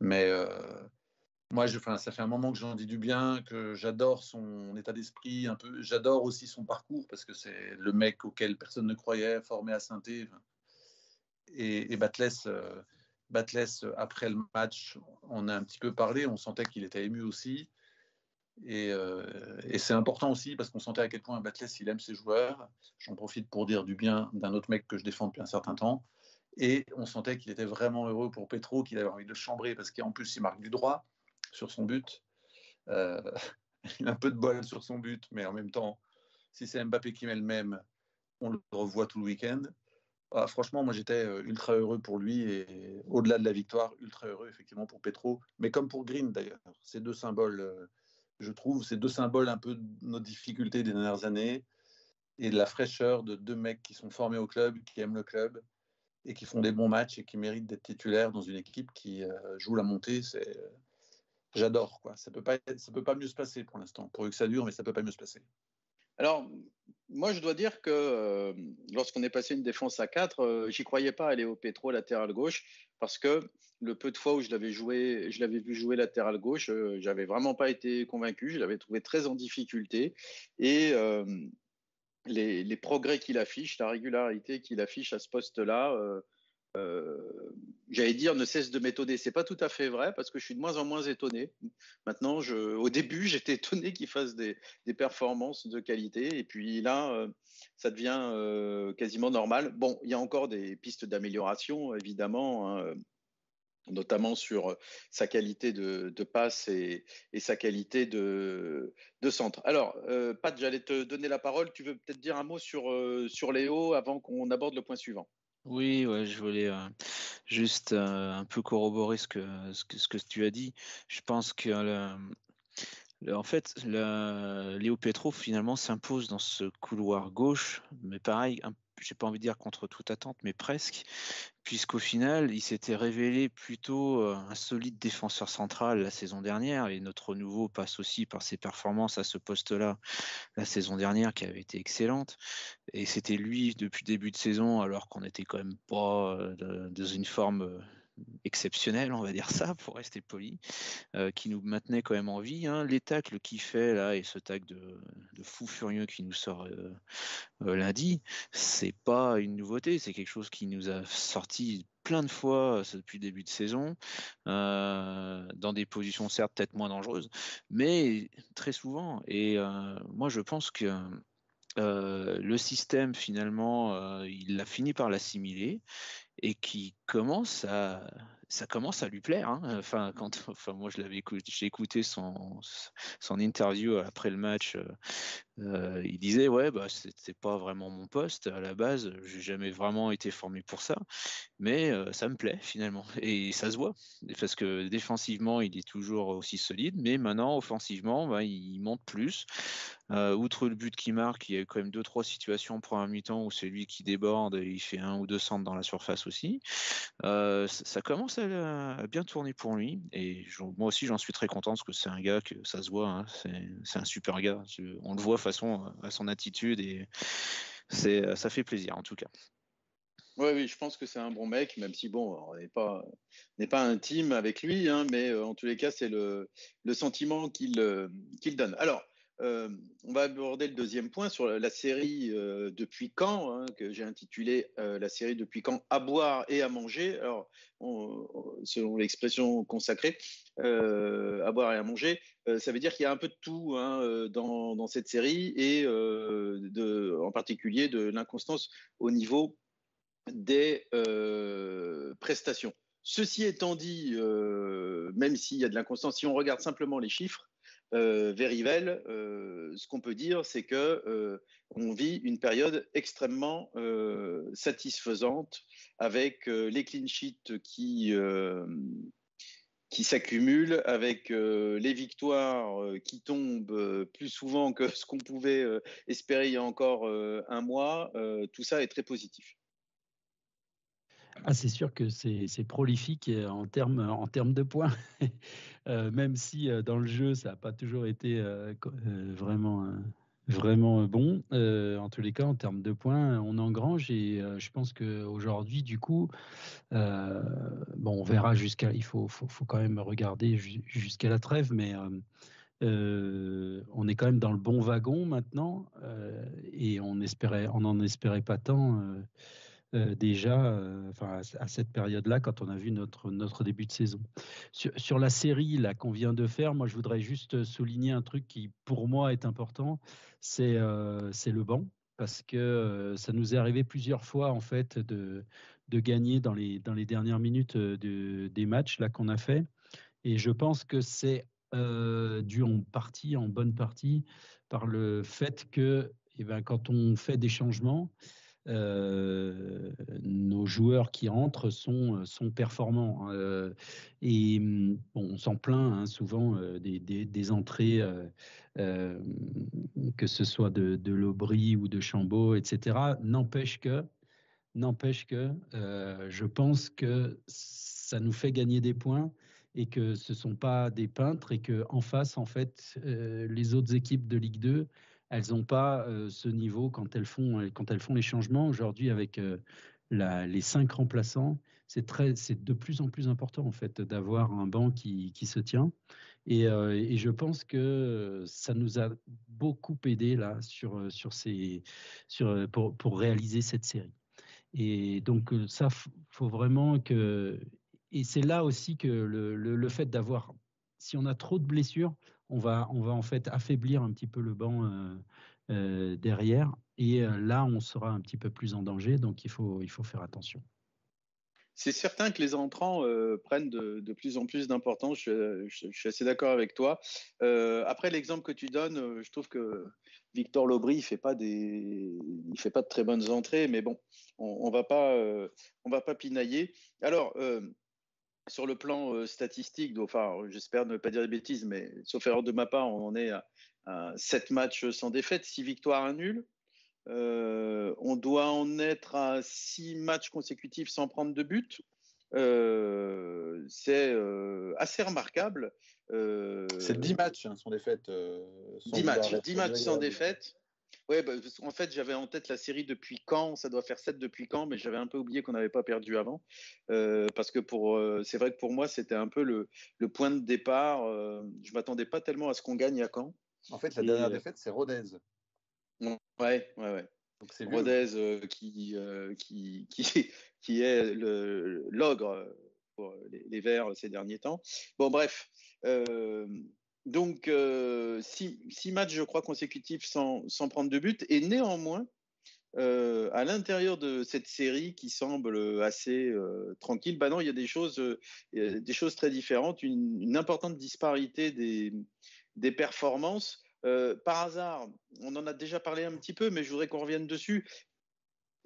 Mais euh, moi, je, ça fait un moment que j'en dis du bien, que j'adore son état d'esprit, un peu. J'adore aussi son parcours parce que c'est le mec auquel personne ne croyait, formé à saint Et, et Batless, euh, après le match, on a un petit peu parlé, on sentait qu'il était ému aussi. Et, euh, et c'est important aussi parce qu'on sentait à quel point Batless, il aime ses joueurs. J'en profite pour dire du bien d'un autre mec que je défends depuis un certain temps. Et on sentait qu'il était vraiment heureux pour Petro, qu'il avait envie de chambrer parce qu'en plus, il marque du droit sur son but. Euh, il a un peu de bol sur son but, mais en même temps, si c'est Mbappé qui met le même, on le revoit tout le week-end. Ah, franchement, moi j'étais euh, ultra heureux pour lui et au-delà de la victoire, ultra heureux effectivement pour Petro, mais comme pour Green d'ailleurs. Ces deux symboles, je trouve, ces deux symboles un peu de nos difficultés des dernières années et de la fraîcheur de deux mecs qui sont formés au club, qui aiment le club et qui font des bons matchs et qui méritent d'être titulaires dans une équipe qui joue la montée. C'est j'adore. Quoi. Ça ne peut, pas, ça peut pas mieux se passer pour l'instant. Pour que ça dure, mais ça ne peut pas mieux se passer. Alors, moi, je dois dire que euh, lorsqu'on est passé une défense à 4, euh, j'y croyais pas aller au Pétro latéral gauche parce que le peu de fois où je l'avais joué, je l'avais vu jouer latéral gauche, euh, j'avais vraiment pas été convaincu. Je l'avais trouvé très en difficulté et les, les, progrès qu'il affiche, la régularité qu'il affiche à ce poste-là euh, j'allais dire, ne cesse de m'étonner. C'est pas tout à fait vrai parce que je suis de moins en moins étonné. Maintenant, au début, j'étais étonné qu'il fasse des, performances de qualité et puis là, euh, ça devient euh, quasiment normal. Bon, il y a encore des pistes d'amélioration, évidemment. Hein, notamment sur sa qualité de, passe et, sa qualité de, centre. Alors, Pat, j'allais te donner la parole. Tu veux peut-être dire un mot sur, sur Léo avant qu'on aborde le point suivant? Oui, ouais, je voulais euh, juste euh, un peu corroborer ce que, ce que, tu as dit. Je pense que en fait, Léo Petro finalement s'impose dans ce couloir gauche, mais pareil, un j'ai pas envie de dire contre toute attente, mais presque, puisqu'au final, il s'était révélé plutôt euh, un solide défenseur central la saison dernière, et notre nouveau passe aussi par ses performances à ce poste-là la saison dernière, qui avait été excellente. Et c'était lui depuis début de saison, alors qu'on était quand même pas euh, dans une forme euh, exceptionnel, on va dire ça, pour rester poli, euh, qui nous maintenait quand même en vie. Hein. Les tacles qu'il fait là et ce tac de, fou furieux qui nous sort euh, euh, lundi, c'est pas une nouveauté, c'est quelque chose qui nous a sorti plein de fois depuis le début de saison, dans des positions certes peut-être moins dangereuses, mais très souvent. Et moi je pense que le système finalement, il a fini par l'assimiler et qui commence à ça commence à lui plaire. Hein. Enfin, quand, enfin, moi, je l'avais écouté, j'ai écouté son, son interview après le match. Euh, il disait, ouais, bah, c'était pas vraiment mon poste à la base. J'ai jamais vraiment été formé pour ça, mais euh, ça me plaît finalement. Et ça se voit parce que défensivement, il est toujours aussi solide, mais maintenant, offensivement, bah, il monte plus. Euh, outre le but qui marque, il y a quand même deux trois situations pour un mi-temps où c'est lui qui déborde et il fait un ou deux centres dans la surface aussi. ça commence à, bien tourner pour lui et moi aussi j'en suis très content parce que c'est un gars que ça se voit, hein, c'est un super gars. On le voit façon à son attitude et c'est ça fait plaisir en tout cas. Oui, je pense que c'est un bon mec, même si bon, on n'est pas, n'est pas intime avec lui, hein, mais en tous les cas, c'est le, le sentiment qu'il qu'il donne. Alors, euh, on va aborder le deuxième point sur la série euh, Depuis quand, hein, que j'ai intitulé euh, la série Depuis quand à boire et à manger. Alors, selon l'expression consacrée, à boire et à manger, ça veut dire qu'il y a un peu de tout hein, dans, cette série et en particulier de l'inconstance au niveau des prestations. Ceci étant dit, même s'il y a de l'inconstance, si on regarde simplement les chiffres, euh, Verivel, euh, ce qu'on peut dire, c'est que euh, on vit une période extrêmement satisfaisante avec les clean sheets qui qui s'accumulent, avec les victoires qui tombent plus souvent que ce qu'on pouvait espérer il y a encore un mois. tout ça est très positif. Ah, c'est sûr que c'est prolifique en termes en termes de points. Euh, même si euh, dans le jeu, ça n'a pas toujours été euh, vraiment, bon. en tous les cas, en termes de points, on engrange et je pense qu'aujourd'hui, du coup, bon, on verra jusqu'à. Il faut, quand même regarder jusqu'à la trêve, mais. on est quand même dans le bon wagon maintenant et on n'en espérait pas tant euh, déjà euh, enfin, à, cette période-là, quand on a vu notre, notre début de saison. Sur, la série qu'on vient de faire, moi je voudrais juste souligner un truc qui pour moi est important, c'est euh, le banc, parce que ça nous est arrivé plusieurs fois en fait de, de gagner dans les, dans les dernières minutes de, des matchs qu'on a fait. Et je pense que c'est dû en partie, en bonne partie, par le fait que eh ben, quand on fait des changements, euh, nos joueurs qui entrent sont, euh, performants. Hein, euh, et bon, on s'en plaint hein, souvent des, entrées, que ce soit de, de l'Aubry ou de Chambaud, etc. N'empêche que, n'empêche que je pense que ça nous fait gagner des points et que ce ne sont pas des peintres et que en face, en fait, les autres équipes de Ligue 2 elles n'ont pas euh, ce niveau quand elles font, quand elles font les changements. Aujourd'hui, avec euh, les cinq remplaçants, c'est de plus en plus important en fait d'avoir un banc qui, qui se tient. Et, euh, et, je pense que ça nous a beaucoup aidé là sur, sur ces, sur, pour, pour réaliser cette série. Et donc ça, faut vraiment que, et c'est là aussi que le, le, le fait d'avoir, si on a trop de blessures, on va, en fait affaiblir un petit peu le banc euh, euh, derrière. Et euh, là, on sera un petit peu plus en danger. Donc, il faut, il faire attention. C'est certain que les entrants prennent de, plus en plus d'importance. Je, suis assez d'accord avec toi. après, l'exemple que tu donnes, je trouve que Victor Lobry ne fait pas il fait pas de très bonnes entrées, mais bon, on, ne va va pas pinailler. Alors, sur le plan euh, statistique, enfin, j'espère ne pas dire des bêtises, mais sauf erreur de ma part, on en est à, 7 matchs sans défaite, 6 victoires, 1 nul. Euh, on doit en être à 6 matchs consécutifs sans prendre de but. Euh, c'est assez remarquable. c'est 10 matchs hein, sans défaite. 10 matchs, 10 matchs sans défaite. Ouais, bah, en fait, j'avais en tête la série depuis quand, ça doit faire 7 depuis quand, mais j'avais un peu oublié qu'on n'avait pas perdu avant. Euh, parce que pour, euh, c'est vrai que pour moi, c'était un peu le, le, point de départ. Euh, je m'attendais pas tellement à ce qu'on gagne à quand. En fait, la dernière défaite, c'est Rodez. Ouais, ouais, ouais. Rodez qui, qui, qui, qui, est l'ogre pour les, les, Verts ces derniers temps. Bon, bref. Donc, euh, six, matchs, je crois, consécutifs sans, prendre de but. Et néanmoins, euh, à l'intérieur de cette série qui semble assez euh, tranquille, bah non, il y a des choses, des choses très différentes, une, importante disparité des, performances. par hasard, on en a déjà parlé un petit peu, mais je voudrais qu'on revienne dessus.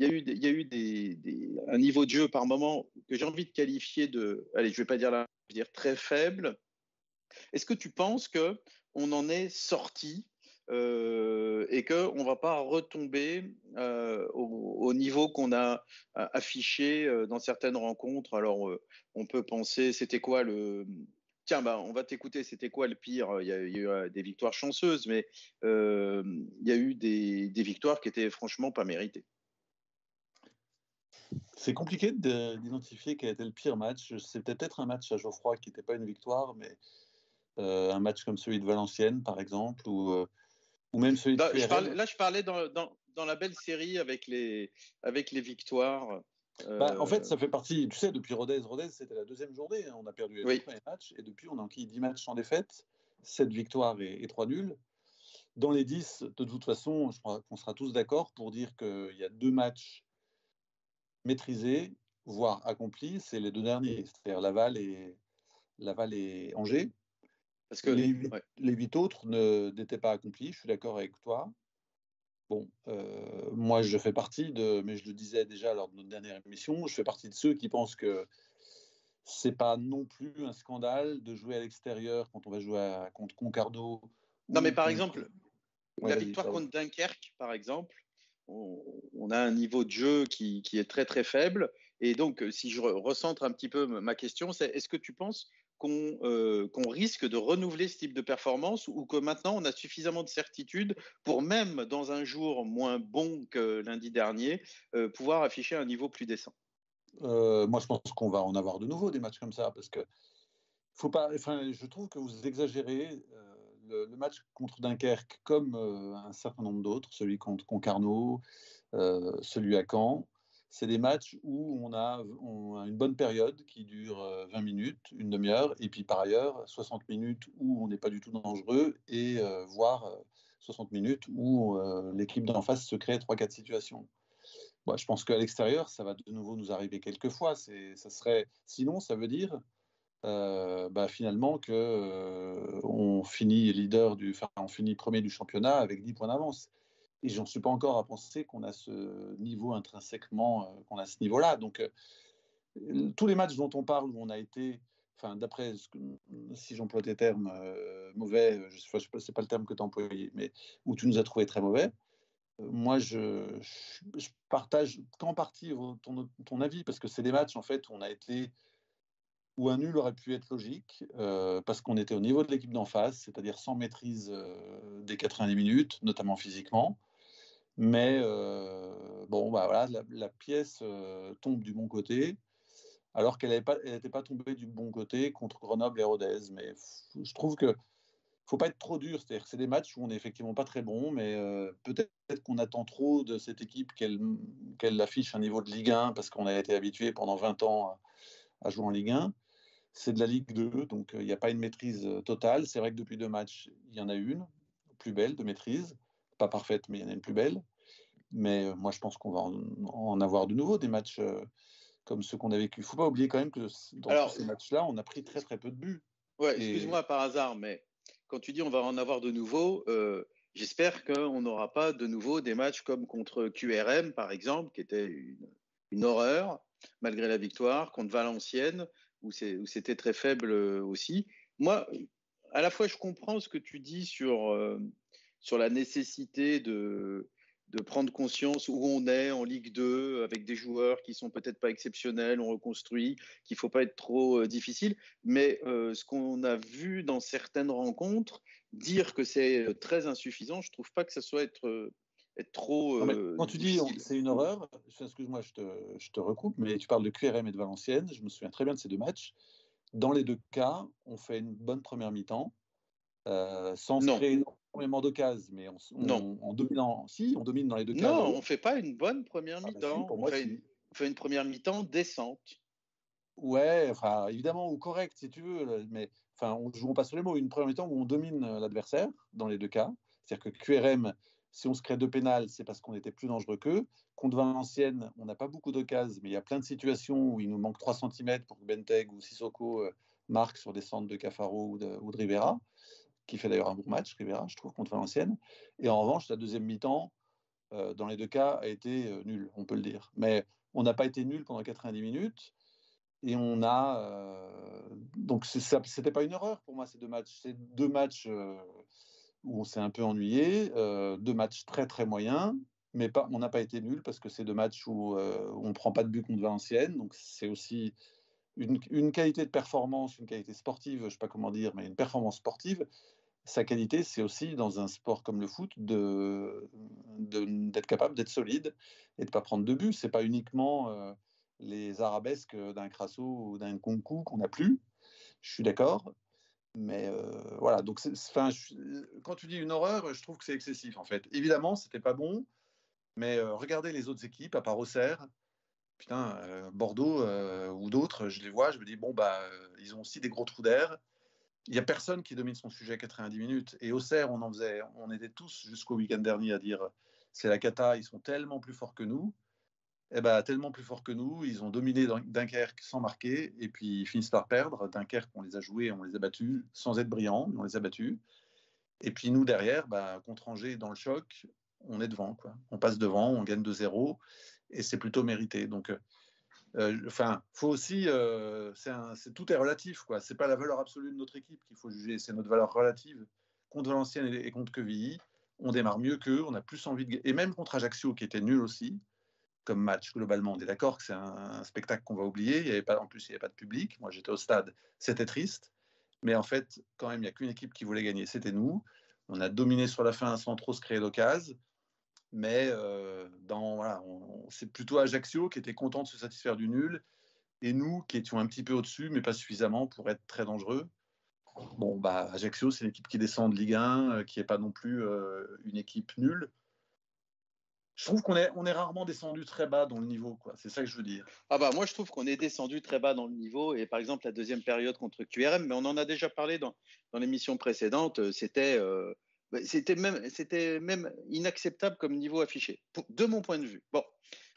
Il y a eu, il y a eu un niveau de jeu par moment que j'ai envie de qualifier de, allez, je vais pas dire dire très faible, est-ce que tu penses que on en est sorti euh, et qu'on ne va pas retomber euh, au, niveau qu'on a affiché euh, dans certaines rencontres? Alors, on peut penser, c'était quoi le... Tiens, bah, on va t'écouter, c'était quoi le pire? Il y, a, eu des victoires chanceuses, mais il y a eu des, victoires qui étaient franchement pas méritées. C'est compliqué d'identifier quel était le pire match. C'était peut-être un match à Geoffroy qui n'était pas une victoire, mais un match comme celui de Valenciennes, par exemple, ou, euh, ou même celui de là, je parlais, là, je parlais dans, dans, dans, la belle série avec les, avec les victoires. Bah, en fait, ça fait partie, tu sais, depuis Rodez, Rodez, c'était la deuxième journée. Hein. on a perdu les oui. premiers matchs, et depuis, on a enquis 10 matchs sans défaite, 7 victoires et, et 3 nuls. Dans les 10, de toute façon, je crois qu'on sera tous d'accord pour dire qu'il y a deux matchs maîtrisés, voire accomplis, c'est les deux derniers, c'est-à-dire Laval et, Laval et Angers. Parce que les, huit, ouais. les huit autres n'étaient pas accomplis, je suis d'accord avec toi. Bon, euh, moi je fais partie de, mais je le disais déjà lors de notre dernière émission, je fais partie de ceux qui pensent que c'est pas non plus un scandale de jouer à l'extérieur quand on va jouer à, contre Concarneau. Non, mais par exemple, Ouais, la victoire contre Dunkerque, par exemple, on, on, a un niveau de jeu qui, qui, est très très faible. Et donc, euh, si je recentre un petit peu ma question, c'est est-ce que tu penses qu'on euh, qu risque de renouveler ce type de performance ou que maintenant on a suffisamment de certitude pour même dans un jour moins bon que lundi dernier, euh, pouvoir afficher un niveau plus décent euh, Moi, je pense qu'on va en avoir de nouveau des matchs comme ça parce que faut pas. Enfin, je trouve que vous exagérez le, match contre Dunkerque, comme un certain nombre d'autres, celui contre Concarneau, celui à Caen, c'est des matchs où on a, une bonne période qui dure 20 euh, minutes, une demi-heure, et puis par ailleurs 60 minutes où on n'est pas du tout dangereux, et euh, voire 60 minutes où euh, l'équipe d'en face se crée 3-4 situations. Je pense qu'à l'extérieur, ça va de nouveau nous arriver quelques fois. Ça serait, sinon, ça veut dire euh, bah, finalement que euh, on finit leader du, on finit premier du championnat avec 10 points d'avance. Et j'en suis pas encore à penser qu'on a ce niveau intrinsèquement, euh, qu'on a ce niveau-là. Donc euh, tous les matchs dont on parle où on a été, enfin d'après si j'emploie tes termes euh, mauvais, je sais, je sais pas le terme que tu as employé, mais où tu nous as trouvé très mauvais. Moi, je, je, partage qu'en partie ton, avis parce que c'est des matchs en fait où on a été où un nul aurait pu être logique, parce qu'on était au niveau de l'équipe d'en face, c'est-à-dire sans maîtrise des 90 minutes, notamment physiquement. Mais euh, bon, bah voilà, la, pièce euh, tombe du bon côté, alors qu'elle n'était pas, tombée du bon côté contre Grenoble et Rodez. Mais je trouve que faut pas être trop dur, c'est-à-dire c'est des matchs où on n'est effectivement pas très bon, mais euh, peut-être qu'on attend trop de cette équipe qu'elle qu affiche un niveau de Ligue 1 parce qu'on a été habitué pendant 20 ans à jouer en Ligue 1 c'est de la Ligue 2, donc il n'y a pas une maîtrise totale. C'est vrai que depuis deux matchs, il y en a une, plus belle de maîtrise. Pas parfaite, mais il y en a une plus belle. Mais moi, je pense qu'on va en, en, avoir de nouveau des matchs comme ceux qu'on a vécu. Il ne faut pas oublier quand même que dans Alors, ces matchs-là, on a pris très très peu de buts. Ouais, Et... excuse-moi par hasard, mais quand tu dis on va en avoir de nouveau, euh, j'espère qu'on n'aura pas de nouveau des matchs comme contre QRM, par exemple, qui était une, une horreur, malgré la victoire, contre Valenciennes, où c'était très faible aussi. Moi, à la fois, je comprends ce que tu dis sur, euh, sur la nécessité de, de prendre conscience où on est en Ligue 2 avec des joueurs qui sont peut-être pas exceptionnels, on reconstruit, qu'il faut pas être trop euh, difficile. Mais euh, ce qu'on a vu dans certaines rencontres, dire que c'est euh, très insuffisant, je trouve pas que ça soit être être trop. Quand tu dis c'est une horreur, excuse-moi, je te, je te, recoupe, mais tu parles de QRM et de Valenciennes. Je me souviens très bien de ces deux matchs. Dans les deux cas, on fait une bonne première mi-temps, euh, sans non. créer d'occasions, mais on, on, non. on dominant. Si, on domine dans les deux cas. Non, on ne fait pas une bonne première ah, mi-temps. Bah si, moi, on, fait une, on fait une première mi-temps décente. Ouais, enfin, évidemment, ou correct si tu veux, mais enfin, on joue pas sur les mots. Une première mi-temps où on domine l'adversaire dans les deux cas. C'est-à-dire que QRM si on se crée deux pénales, c'est parce qu'on était plus dangereux qu'eux. Contre Valenciennes, on n'a pas beaucoup d'occasions, mais il y a plein de situations où il nous manque 3 cm pour que Benteg ou Sissoko euh, marquent sur des centres de Cafaro ou de, ou de Rivera, qui fait d'ailleurs un bon match, Rivera, je trouve, contre Valenciennes. Et en revanche, la deuxième mi-temps, euh, dans les deux cas, a été euh, nulle, on peut le dire. Mais on n'a pas été nul pendant 90 minutes. Et on a. Euh, donc, c'était pas une erreur pour moi, ces deux matchs. Ces deux matchs euh, où on s'est un peu ennuyé, euh, deux matchs très très moyens, mais on n'a pas été nul parce que c'est deux matchs où, on ne prend pas de but contre Valenciennes, donc c'est aussi une, qualité de performance, une qualité sportive, je ne sais pas comment dire, mais une performance sportive sa qualité, c'est aussi dans un sport comme le foot de, d'être capable d'être solide et de ne pas prendre de but. C'est pas uniquement euh, les arabesques d'un Crasso ou d'un Concu qu'on n'a plus. Je suis d'accord. Mais euh, voilà, donc quand tu dis une horreur, je trouve que c'est excessif en fait. Évidemment, c'était pas bon, mais euh, regardez les autres équipes, à part Auxerre, putain, Bordeaux ou d'autres, je les vois, je me dis, bon, bah, ils ont aussi des gros trous d'air il n'y a personne qui domine son sujet à 90 minutes. Et au Auxerre, on en faisait, on était tous jusqu'au week-end dernier à dire c'est la cata, ils sont tellement plus forts que nous. Eh ben, tellement plus forts que nous, ils ont dominé Dunkerque sans marquer, et puis ils finissent par perdre. Dunkerque, on les a joués, on les a battus sans être brillants, on les a battus. Et puis nous, derrière, bah, contre Angers, dans le choc, on est devant. Quoi. On passe devant, on gagne 2-0, et c'est plutôt mérité. Donc, euh, enfin, faut aussi, euh, c'est tout est relatif, quoi. C'est pas la valeur absolue de notre équipe qu'il faut juger, c'est notre valeur relative. Contre Valenciennes et, contre Quevilly, on démarre mieux qu'eux, on a plus envie de, et même contre Ajaccio qui était nul aussi, comme match globalement. On est d'accord que c'est un, spectacle qu'on va oublier. En plus, il n'y avait pas de public. Moi, j'étais au stade, c'était triste, mais en fait, quand même, il n'y a qu'une équipe qui voulait gagner, c'était nous. On a dominé sur la fin sans trop se créer d'occasion mais euh, dans, voilà, c'est plutôt Ajaccio qui était content de se satisfaire du nul, et nous qui étions un petit peu au-dessus, mais pas suffisamment pour être très dangereux. Bon, bah, Ajaccio, c'est l'équipe qui descend de Ligue 1, euh, qui n'est pas non plus euh, une équipe nulle. Je trouve qu'on est, on est rarement descendu très bas dans le niveau, quoi. C'est ça que je veux dire. Ah bah moi je trouve qu'on est descendu très bas dans le niveau et par exemple la deuxième période contre QRM, mais on en a déjà parlé dans, dans l'émission précédente. C'était c'était même, c'était même inacceptable comme niveau affiché, de mon point de vue. Bon,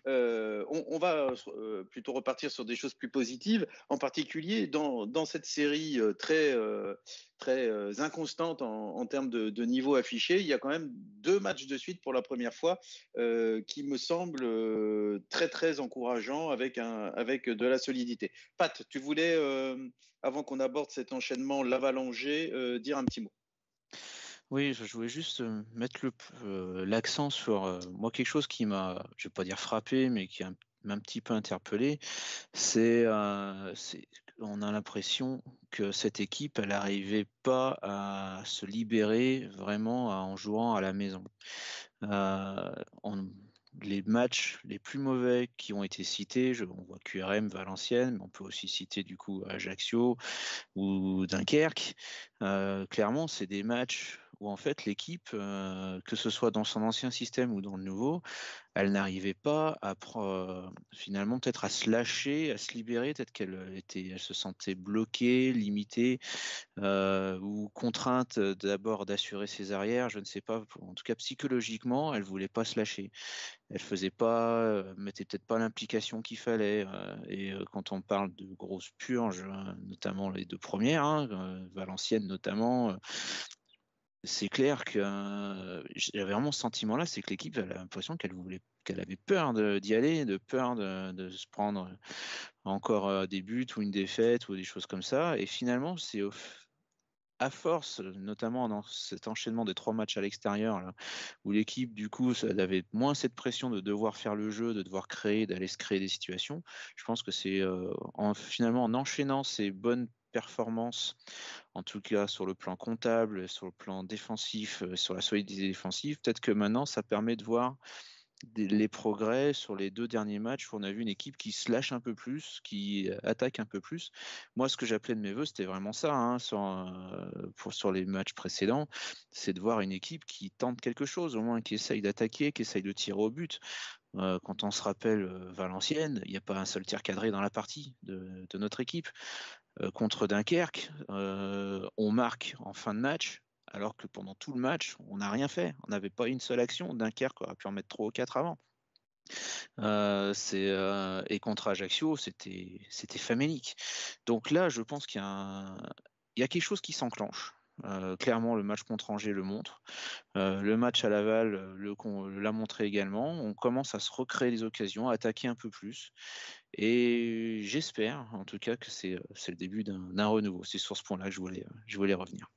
euh, on, va euh, plutôt repartir sur des choses plus positives, en particulier dans, dans cette série euh, très, très inconstante en, termes de, niveau affiché. Il y a quand même deux matchs de suite pour la première fois qui me semblent très très encourageants avec, un, avec de la solidité. Pat, tu voulais, avant qu'on aborde cet enchaînement l'avalanger, dire un petit mot? Oui, je voulais juste mettre l'accent sur moi quelque chose qui m'a, je vais pas dire frappé, mais qui m'a un petit peu interpellé. C'est, on a l'impression que cette équipe, elle n'arrivait pas à se libérer vraiment en jouant à la maison. les matchs les plus mauvais qui ont été cités, je, on voit QRM, Valenciennes, mais on peut aussi citer du coup Ajaccio ou Dunkerque. clairement, c'est des matchs où en fait l'équipe, euh, que ce soit dans son ancien système ou dans le nouveau, elle n'arrivait pas à finalement peut-être à se lâcher, à se libérer, peut-être qu'elle était, elle se sentait bloquée, limitée euh, ou contrainte d'abord d'assurer ses arrières, je ne sais pas. En tout cas psychologiquement, elle voulait pas se lâcher. Elle faisait pas, euh, mettait peut-être pas l'implication qu'il fallait. et quand on parle de grosses purges, notamment les deux premières, hein, Valenciennes notamment, c'est clair que j'avais vraiment ce sentiment-là, c'est que l'équipe a l'impression qu'elle voulait, qu'elle avait peur d'y aller, de peur de, se prendre encore des buts ou une défaite ou des choses comme ça. Et finalement, c'est à force, notamment dans cet enchaînement des trois matchs à l'extérieur, où l'équipe, du coup, avait moins cette pression de devoir faire le jeu, de devoir créer, d'aller se créer des situations. Je pense que c'est finalement en enchaînant ces bonnes performance, en tout cas sur le plan comptable, sur le plan défensif, euh, sur la solidité défensive. Peut-être que maintenant, ça permet de voir les progrès sur les deux derniers matchs où on a vu une équipe qui se lâche un peu plus, qui euh, attaque un peu plus. Moi, ce que j'appelais de mes voeux, c'était vraiment ça, hein, sur, euh, sur les matchs précédents, c'est de voir une équipe qui tente quelque chose, au moins qui essaye d'attaquer, qui essaye de tirer au but. quand on se rappelle Valenciennes, il n'y a pas un seul tir cadré dans la partie de notre équipe. Euh, contre Dunkerque, euh, on marque en fin de match, alors que pendant tout le match, on n'a rien fait. On n'avait pas une seule action. Dunkerque aurait pu en mettre trois ou quatre avant. Euh, et contre Ajaccio, c'était famélique. Donc là, je pense qu'il y, a quelque chose qui s'enclenche. Clairement, le match contre Angers le montre. le match à Laval l'a montré également. On commence à se recréer des occasions, à attaquer un peu plus. Et j'espère, en tout cas, que c'est le début d'un renouveau. C'est sur ce point-là que je voulais, revenir.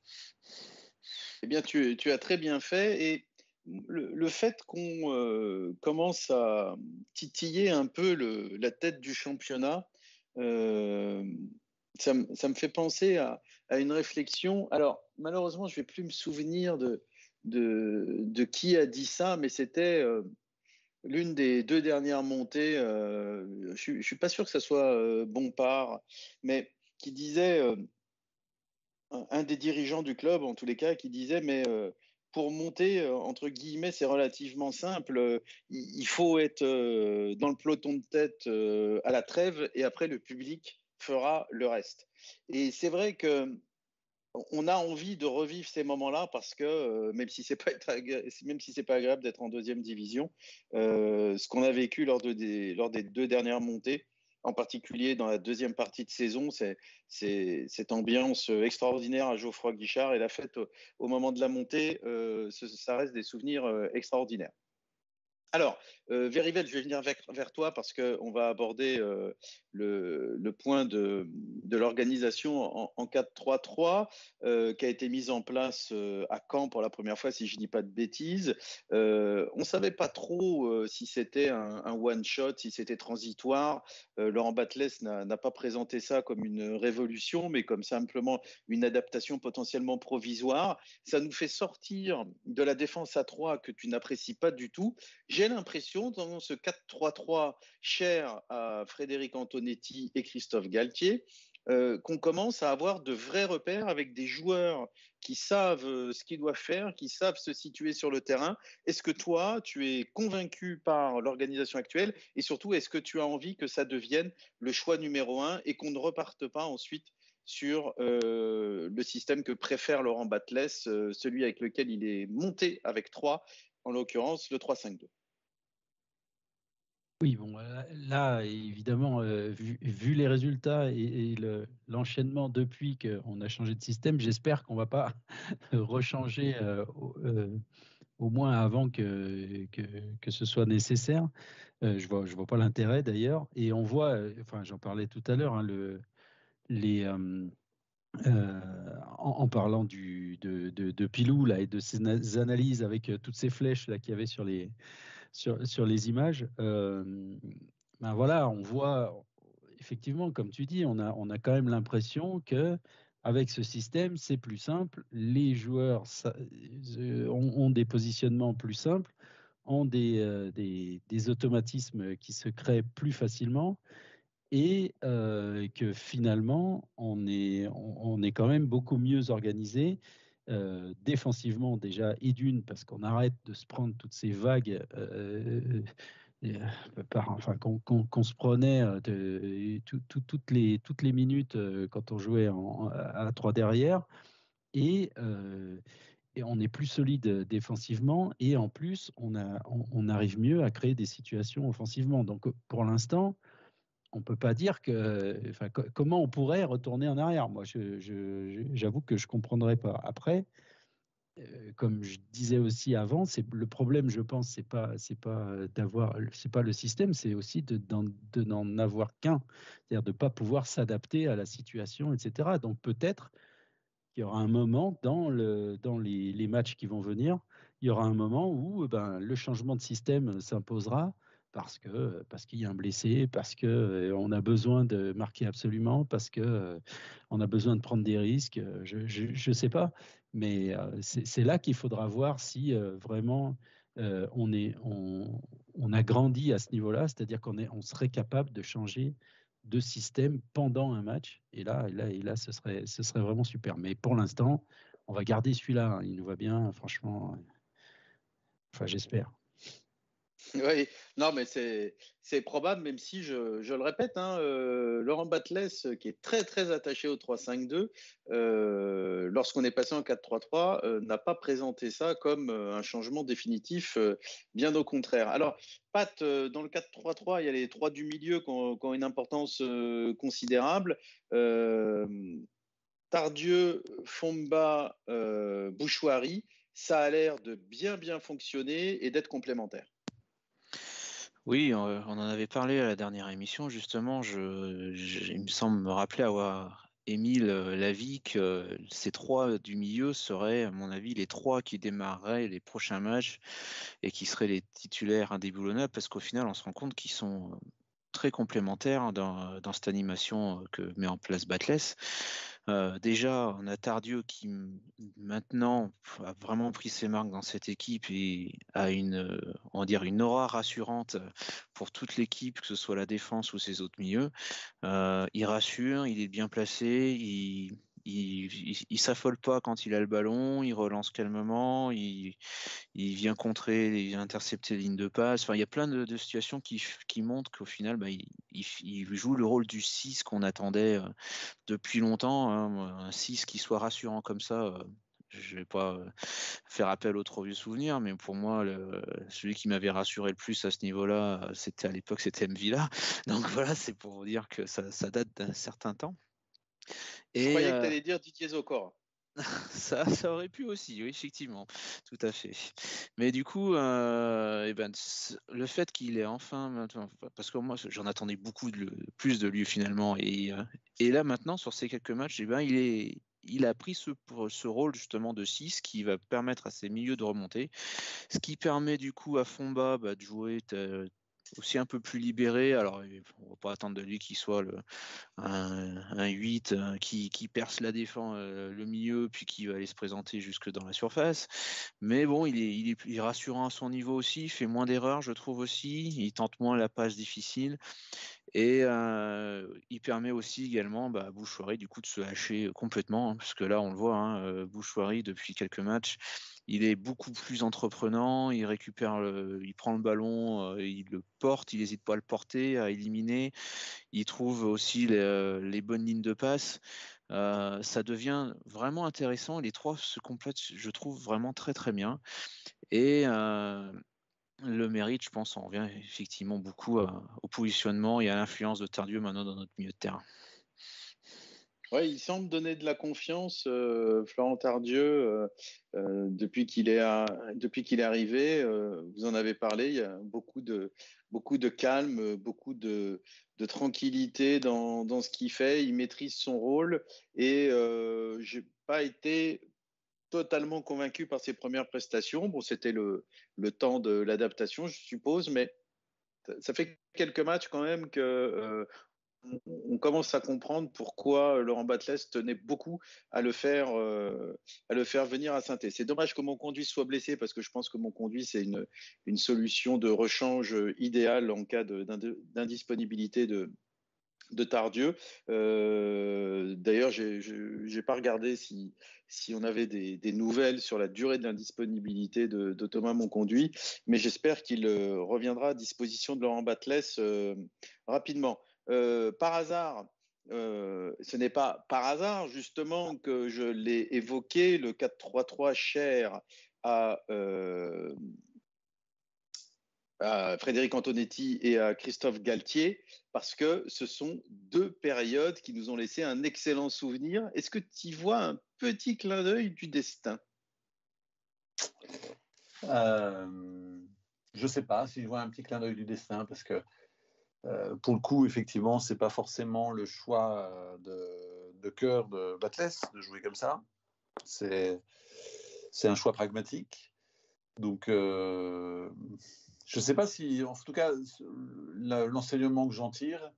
Eh bien, tu, as très bien fait. Et le, fait qu'on commence à titiller un peu la tête du championnat, ça, me fait penser à, à une réflexion. Alors, malheureusement, je ne vais plus me souvenir de, de, qui a dit ça, mais c'était euh, l'une des deux dernières montées. Euh, je ne suis pas sûr que ce soit euh, Bompard, mais qui disait, un des dirigeants du club, en tous les cas, qui disait, mais pour monter, entre guillemets, c'est relativement simple. Il faut être dans le peloton de tête à la trêve et après le public fera le reste. Et c'est vrai que on a envie de revivre ces moments-là parce que euh, même si c'est pas même si c'est pas agréable d'être en deuxième division, euh, ce qu'on a vécu lors, de des, lors des deux dernières montées, en particulier dans la deuxième partie de saison, c'est cette ambiance extraordinaire à Geoffroy Guichard et la fête au, moment de la montée, euh, ça reste des souvenirs extraordinaires. Alors, euh, je vais venir vers, toi parce qu'on va aborder euh, le, point de, l'organisation en, 4-3-3 euh, qui a été mise en place euh, à Caen pour la première fois, si je ne dis pas de bêtises. on ne savait pas trop si c'était un, one-shot, si c'était transitoire. Laurent Batles n'a pas présenté ça comme une révolution, mais comme simplement une adaptation potentiellement provisoire. Ça nous fait sortir de la défense à 3 que tu n'apprécies pas du tout l'impression, dans ce 4-3-3 cher à Frédéric Antonetti et Christophe Galtier, euh, qu'on commence à avoir de vrais repères avec des joueurs qui savent euh, ce qu'ils doivent faire, qui savent se situer sur le terrain. Est-ce que toi, tu es convaincu par l'organisation actuelle et surtout, est-ce que tu as envie que ça devienne le choix numéro un et qu'on ne reparte pas ensuite sur euh, le système que préfère Laurent Batles, celui avec lequel il est monté avec 3, en l'occurrence le 3-5-2 oui, bon, là, évidemment, euh, vu, les résultats et, l'enchaînement depuis qu'on a changé de système, j'espère qu'on ne va pas rechanger euh, euh, au moins avant que, que, ce soit nécessaire. je ne vois, je vois pas l'intérêt d'ailleurs. Et on voit, enfin, j'en parlais tout à l'heure, hein, le, les. En, parlant de, de, Pilou là, et de ses analyses avec toutes ces flèches qu'il y avait sur les, sur, les images, euh, ben voilà, on voit effectivement, comme tu dis, on a, on a quand même l'impression que avec ce système, c'est plus simple. Les joueurs euh, ont, des positionnements plus simples, ont des, euh, des, des, automatismes qui se créent plus facilement et que finalement, on est, on, est quand même beaucoup mieux organisé euh, défensivement déjà, et d'une, parce qu'on arrête de se prendre toutes ces vagues. Euh, euh, qu'on se prenait toutes, les, minutes quand on jouait à 3 derrière. Et, on est plus solide défensivement. Et en plus, on, arrive mieux à créer des situations offensivement. Donc pour l'instant, on peut pas dire que. Comment on pourrait retourner en arrière? Moi, j'avoue que je comprendrais pas. Après, euh, comme je disais aussi avant, le problème, je pense, c'est pas pas d'avoir, c'est pas le système, c'est aussi de, n'en avoir qu'un, c'est-à-dire de pas pouvoir s'adapter à la situation, etc. Donc peut-être qu'il y aura un moment dans le dans les, les matchs qui vont venir, il y aura un moment où ben, le changement de système s'imposera parce que parce qu'il y a un blessé, parce que on a besoin de marquer absolument, parce que on a besoin de prendre des risques. Je ne sais pas, mais c'est là qu'il faudra voir si vraiment on est on, a grandi à ce niveau-là, c'est-à-dire qu'on on serait capable de changer de système pendant un match. Et là, là, là, ce serait ce serait vraiment super. Mais pour l'instant, on va garder celui-là. Hein. Il nous va bien, franchement. Enfin, j'espère. Oui, non, mais c'est probable, même si je, je le répète, hein, euh, Laurent Batles, qui est très très attaché au 3-5-2, euh, lorsqu'on est passé en 4-3-3, euh, n'a pas présenté ça comme un changement définitif, bien au contraire. Alors, Pat, dans le 4-3-3, il y a les trois du milieu qui ont, qui ont une importance considérable. Tardieu, Fomba, Bouchoirie, ça a l'air de bien bien fonctionner et d'être complémentaire. Oui, on, en avait parlé à la dernière émission, justement. Je, il me semble me rappeler avoir émis l'avis que ces trois du milieu seraient, à mon avis, les trois qui démarreraient les prochains matchs et qui seraient les titulaires indéboulonnables, parce qu'au final, on se rend compte qu'ils sont très complémentaires dans, dans cette animation que met en place Batless. Euh, déjà, on a Tardieu qui maintenant a vraiment pris ses marques dans cette équipe et a une, on va une aura rassurante pour toute l'équipe, que ce soit la défense ou ses autres milieux. Euh, il rassure, il est bien placé, il, il, s'affole pas quand il a le ballon, il relance calmement, il, vient contrer, il vient intercepter les lignes de passe. Enfin, il y a plein de, situations qui, montrent qu'au final, bah, il, joue le rôle du 6 qu'on attendait euh, depuis longtemps. Hein. Un 6 qui soit rassurant comme ça. Euh, je vais pas euh, faire appel aux trop vieux souvenirs, mais pour moi, celui qui m'avait rassuré le plus à ce niveau-là, c'était à l'époque, c'était Mvila. Donc voilà, c'est pour vous dire que ça date d'un certain temps. Je croyais que tu allais dire Didier Zocor. ça, ça aurait pu aussi, oui, effectivement, tout à fait. Mais du coup, euh, eh ben, le fait qu'il est enfin, parce que moi j'en attendais beaucoup de, plus de lui finalement, et, euh, et là maintenant sur ces quelques matchs, eh ben, il est, il a pris ce, ce, rôle justement de 6 qui va permettre à ses milieux de remonter, ce qui permet du coup à Fomba bah, de jouer aussi un peu plus libéré. Alors, on va pas attendre de lui qu'il soit un, 8 euh, qui, qui, perce la défense, euh, le milieu, puis qui va aller se présenter jusque dans la surface. Mais bon, il est, il est, rassurant à son niveau aussi, il fait moins d'erreurs, je trouve aussi. Il tente moins la passe difficile. Et euh, il permet aussi également bah, à Bouchoirie du coup de se hacher complètement, hein, parce que là on le voit, hein, Bouchoirie depuis quelques matchs, il est beaucoup plus entreprenant, il récupère, il prend le ballon, euh, il le porte, il n'hésite pas à le porter, à éliminer. Il trouve aussi les, euh, bonnes lignes de passe. Euh, ça devient vraiment intéressant. Les trois se complètent, je trouve, vraiment très très bien. Et le mérite, je pense, en revient effectivement beaucoup au positionnement et à l'influence de Tardieu maintenant dans notre milieu de terrain. Oui, il semble donner de la confiance, euh, Florent Tardieu, euh, euh, depuis qu'il est, depuis qu'il est arrivé. vous en avez parlé, il y a beaucoup de, beaucoup de calme, beaucoup de, de tranquillité dans, dans ce qu'il fait. Il maîtrise son rôle et je n'ai pas été totalement convaincu par ses premières prestations. Bon, c'était le, le temps de l'adaptation, je suppose, mais ça fait quelques matchs quand même que on commence à comprendre pourquoi Laurent Batles tenait beaucoup à le faire, euh, le faire venir à saint C'est dommage que mon conduit soit blessé parce que je pense que mon conduit c'est une, solution de rechange idéale en cas d'indisponibilité de, Tardieu. Euh, d'ailleurs, je n'ai pas regardé si, on avait des, nouvelles sur la durée de l'indisponibilité de, Thomas Monconduit, mais j'espère qu'il euh, reviendra à disposition de Laurent Batles rapidement. Euh, par hasard, euh, ce n'est pas par hasard justement que je l'ai évoqué, le 4-3-3 cher euh, à, Frédéric Antonetti et à Christophe Galtier, parce que ce sont deux périodes qui nous ont laissé un excellent souvenir. Est-ce que tu vois un petit clin d'œil du destin? Je ne sais pas si je vois un petit clin d'œil du destin, parce que euh, pour le coup, effectivement, c'est pas forcément le choix euh, de, cœur de Batles de jouer comme ça. C'est un choix pragmatique. Donc, euh, je ne sais pas si, en tout cas, l'enseignement que j'en tire,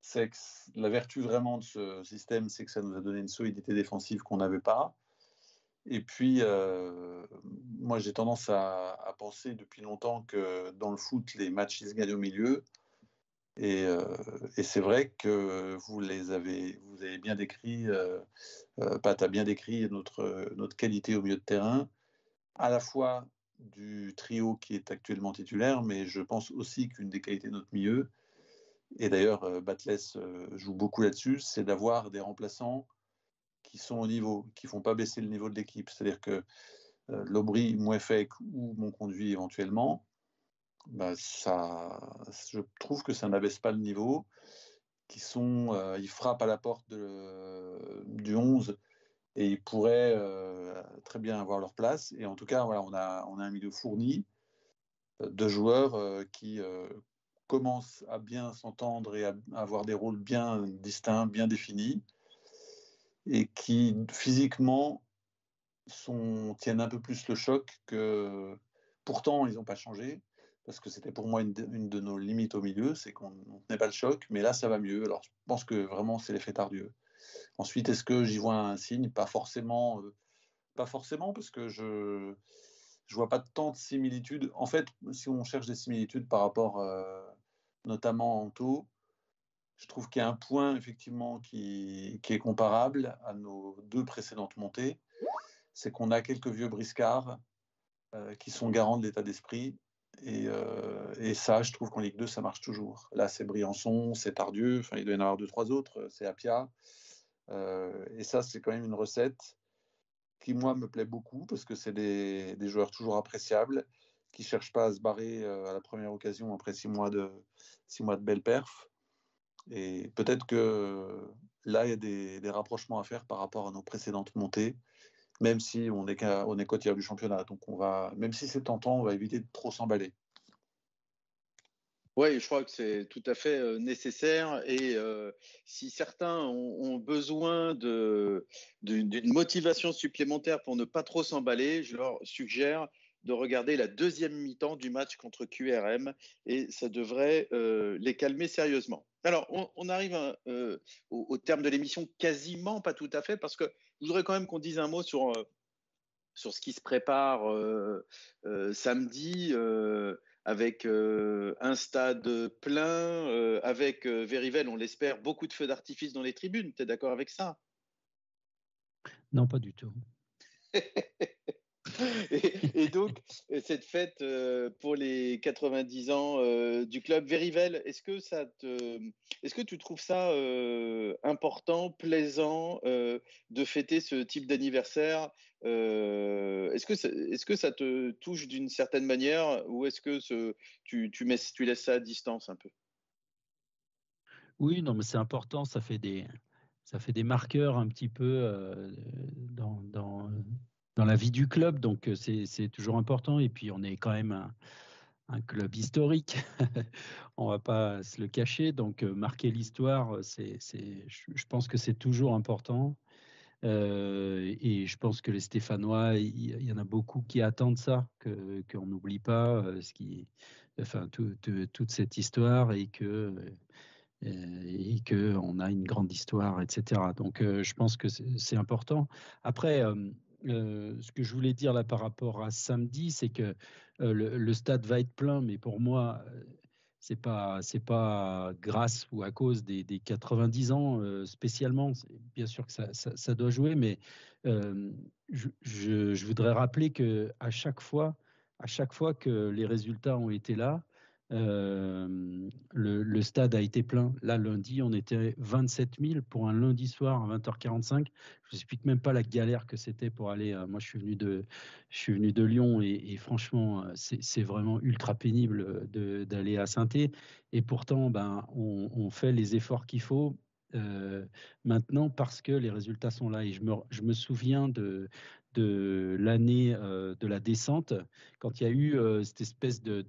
c'est que la vertu vraiment de ce système, c'est que ça nous a donné une solidité défensive qu'on n'avait pas. Et puis, moi, j'ai tendance à, à, penser depuis longtemps que dans le foot, les matchs, ils se gagnent au milieu. Euh, et, c'est vrai que vous les avez, vous avez bien décrit, euh, euh, Pat a bien décrit notre, notre qualité au milieu de terrain, à la fois du trio qui est actuellement titulaire, mais je pense aussi qu'une des qualités de notre milieu, et d'ailleurs Batles joue beaucoup là-dessus, c'est d'avoir des remplaçants qui sont au niveau, qui font pas baisser le niveau de l'équipe. C'est-à-dire que Lobry, Mouefek ou mon conduit éventuellement, bah, ça, je trouve que ça n'abaisse pas le niveau. Qui sont, euh, ils frappent à la porte de, du 11 et ils pourraient euh, très bien avoir leur place. Et en tout cas, voilà, on, a, on a un milieu fourni euh, de joueurs qui commencent à bien s'entendre et à, avoir des rôles bien distincts, bien définis, et qui physiquement sont, tiennent un peu plus le choc que. Pourtant, ils n'ont pas changé, parce que c'était pour moi une de, nos limites au milieu, c'est qu'on ne tenait pas le choc, mais là ça va mieux. Alors je pense que vraiment c'est l'effet Tardieu. Ensuite, est-ce que j'y vois un signe? Pas forcément, euh, pas forcément, parce que je je vois pas tant de similitudes. En fait, si on cherche des similitudes par rapport euh, notamment en taux, je trouve qu'il y a un point effectivement qui, qui, est comparable à nos deux précédentes montées, c'est qu'on a quelques vieux briscards euh, qui sont garants de l'état d'esprit. Et, euh, et, ça, je trouve qu'en Ligue 2, ça marche toujours. Là, c'est Briançon, c'est Tardieu, il doit y en avoir deux, trois autres, c'est Apia. et ça, c'est quand même une recette qui, moi, me plaît beaucoup parce que c'est des, des, joueurs toujours appréciables qui ne cherchent pas à se barrer euh, à la première occasion après six mois de, six mois de belle perf. Et peut-être que là, il y a des, rapprochements à faire par rapport à nos précédentes montées, même si on est, on est côtière du championnat. Donc, on va, même si c'est tentant, on va éviter de trop s'emballer. Oui, je crois que c'est tout à fait euh, nécessaire. Et euh, si certains ont, besoin d'une motivation supplémentaire pour ne pas trop s'emballer, je leur suggère de regarder la deuxième mi-temps du match contre QRM et ça devrait euh, les calmer sérieusement. Alors, on, arrive au, terme de l'émission, quasiment pas tout à fait, parce que je voudrais quand même qu'on dise un mot sur, sur ce qui se prépare samedi avec euh, un stade plein, euh, avec euh, Verivel, on l'espère, beaucoup de feux d'artifice dans les tribunes. Tu es d'accord avec ça? Non, pas du tout. et, donc, cette fête euh, pour les 90 ans euh, du club Verivel, est-ce que, te, est-ce que tu trouves ça euh, important, plaisant de fêter ce type d'anniversaire est-ce, que est-ce que ça te touche d'une certaine manière ou est-ce que tu, mets, tu laisses ça à distance un peu? Oui, non, mais c'est important, ça fait des, ça fait des marqueurs un petit peu dans, dans dans la vie du club, donc c'est toujours important. Et puis on est quand même un, club historique, on va pas se le cacher. Donc marquer l'histoire, je pense que c'est toujours important. Et je pense que les Stéphanois, il y, en a beaucoup qui attendent ça, qu'on n'oublie pas ce qui, enfin toute cette histoire et que et que on a une grande histoire, etc. Donc je pense que c'est important. Après ce que je voulais dire là par rapport à samedi, c'est que le, stade va être plein, mais pour moi, c'est pas pas grâce ou à cause des, 90 ans spécialement. Bien sûr que ça, doit jouer, mais je, je, voudrais rappeler que à chaque fois, à chaque fois que les résultats ont été là, euh, le, stade a été plein. Là, lundi, on était 27 000 pour un lundi soir à 20h45. Je ne explique même pas la galère que c'était pour aller. Euh, moi, je suis venu de, je suis venu de Lyon et, franchement, euh, c'est vraiment ultra pénible d'aller à saint Et pourtant, ben, on, fait les efforts qu'il faut. maintenant parce que les résultats sont là et je me, je me souviens de, de l'année de la descente quand il y a eu cette espèce de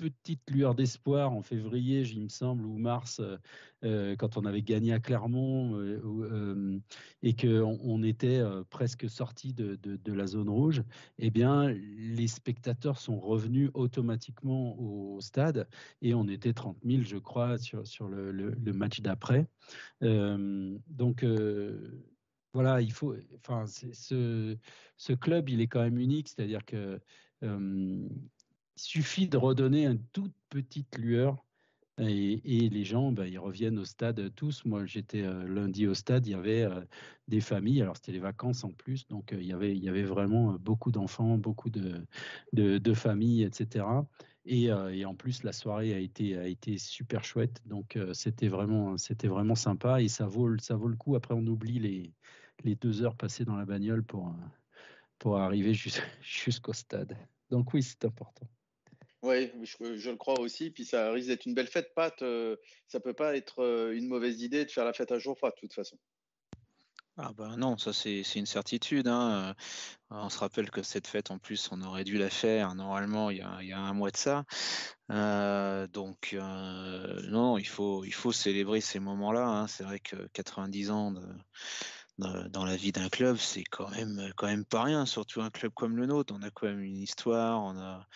petite lueur d'espoir en février, il me semble, ou mars, euh, euh, quand on avait gagné à Clermont euh, et qu'on on était presque sorti de, la zone rouge, eh bien, les spectateurs sont revenus automatiquement au stade et on était 30 000, je crois, sur, le, match d'après. donc, voilà, il faut. Enfin, ce club, il est quand même unique, c'est-à-dire que il suffit de redonner une toute petite lueur et, les gens, ben, ils reviennent au stade tous. Moi, j'étais euh, lundi au stade, il y avait euh, des familles, alors c'était les vacances en plus, donc euh, il, y avait, vraiment beaucoup d'enfants, beaucoup de, familles, etc. Et, en plus, la soirée a été, super chouette, donc c'était vraiment, sympa et ça vaut, ça vaut le coup. Après, on oublie les, les deux heures passées dans la bagnole pour, pour arriver jusqu'au stade. Donc oui, c'est important. Oui, je, le crois aussi. Puis ça risque d'être une belle fête, Pat. Euh, ça peut pas être euh, une mauvaise idée de faire la fête à jour froid, de toute façon. Ah ben non, ça c'est une certitude. Hein. On se rappelle que cette fête, en plus, on aurait dû la faire normalement il y a, un mois de ça. Euh, donc non, il faut, il faut célébrer ces moments-là. Hein. C'est vrai que 90 ans de, dans, la vie d'un club, c'est quand même, quand même pas rien, surtout un club comme le nôtre. On a quand même une histoire, on a,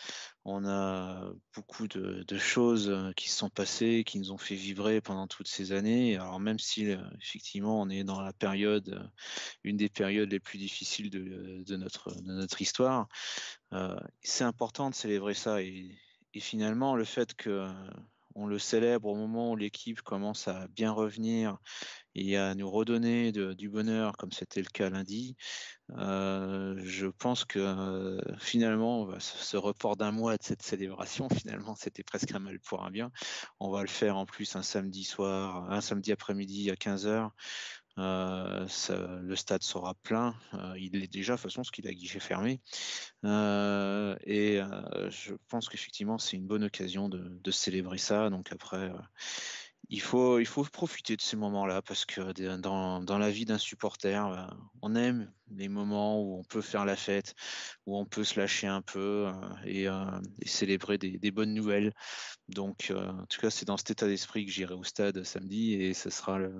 on a beaucoup de, choses euh, qui se sont passées, qui nous ont fait vibrer pendant toutes ces années. Alors même si euh, effectivement on est dans la période, euh, une des périodes les plus difficiles de, notre, de notre histoire, c'est important de célébrer ça. Et finalement, le fait que on le célèbre au moment où l'équipe commence à bien revenir et à nous redonner du bonheur, comme c'était le cas lundi, euh, je pense que euh, finalement, ce report d'un mois de cette célébration, finalement, c'était presque un mal pour un bien. On va le faire en plus un samedi soir, un samedi après-midi à 15h. Euh, le stade sera plein. il est déjà, de toute façon, ce qu'il a guichet fermé. et je pense qu'effectivement, c'est une bonne occasion de, de, célébrer ça. Donc après, il faut, il faut profiter de ces moments-là parce que dans, dans la vie d'un supporter, euh, on aime les moments où on peut faire la fête, où on peut se lâcher un peu euh, et, euh, et, célébrer des, des, bonnes nouvelles. Donc, en tout cas, c'est dans cet état d'esprit que j'irai au stade samedi et ce sera le...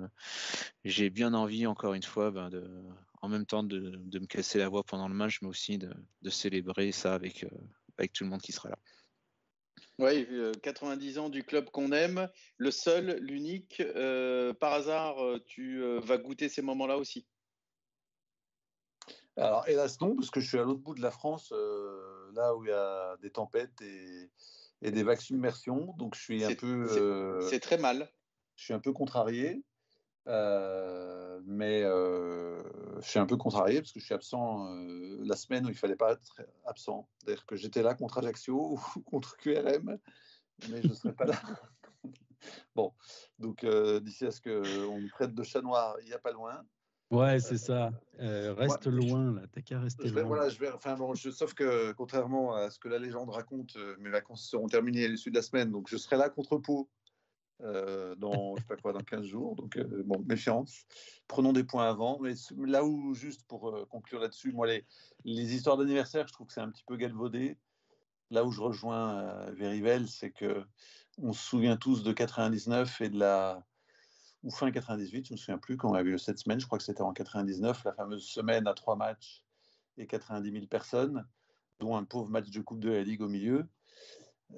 J'ai bien envie, encore une fois, ben, de, en même temps de, de, me casser la voix pendant le match, mais aussi de, de célébrer ça avec, avec tout le monde qui sera là. Oui, 90 ans du club qu'on aime, le seul, l'unique. Euh, par hasard, euh, tu euh, vas goûter ces moments-là aussi? Alors, hélas non, parce que je suis à l'autre bout de la France, là où il y a des tempêtes et, et des vagues submersion. Donc, je suis un peu. C'est très mal. Je suis un peu contrarié. Euh, mais euh, je suis un peu contrarié parce que je suis absent euh, la semaine où il fallait pas être absent. C'est-à-dire que j'étais là contre Ajaccio ou contre QRM, mais je ne serai pas là. bon, donc d'ici à ce qu'on me traite de chat noir, il n'y a pas loin. Ouais, c'est ça. reste loin, là. T'as qu'à rester loin. Voilà, je vais, enfin, bon, je, sauf que, contrairement à ce que la légende raconte, mes vacances seront terminées à l'issue de la semaine, donc je serai là contre Pau euh, dans, je sais pas quoi, dans 15 jours. Donc, euh, bon, méfiance. Prenons des points avant. Mais là où, juste pour euh, conclure là-dessus, moi, les, les histoires d'anniversaire, je trouve que c'est un petit peu galvaudé. Là où je rejoins Verivel, c'est que on se souvient tous de 99 et de la ou fin 98, je me souviens plus quand on a vu cette semaine, je crois que c'était en 99, la fameuse semaine à trois matchs et 90 000 personnes, dont un pauvre match de Coupe de la Ligue au milieu.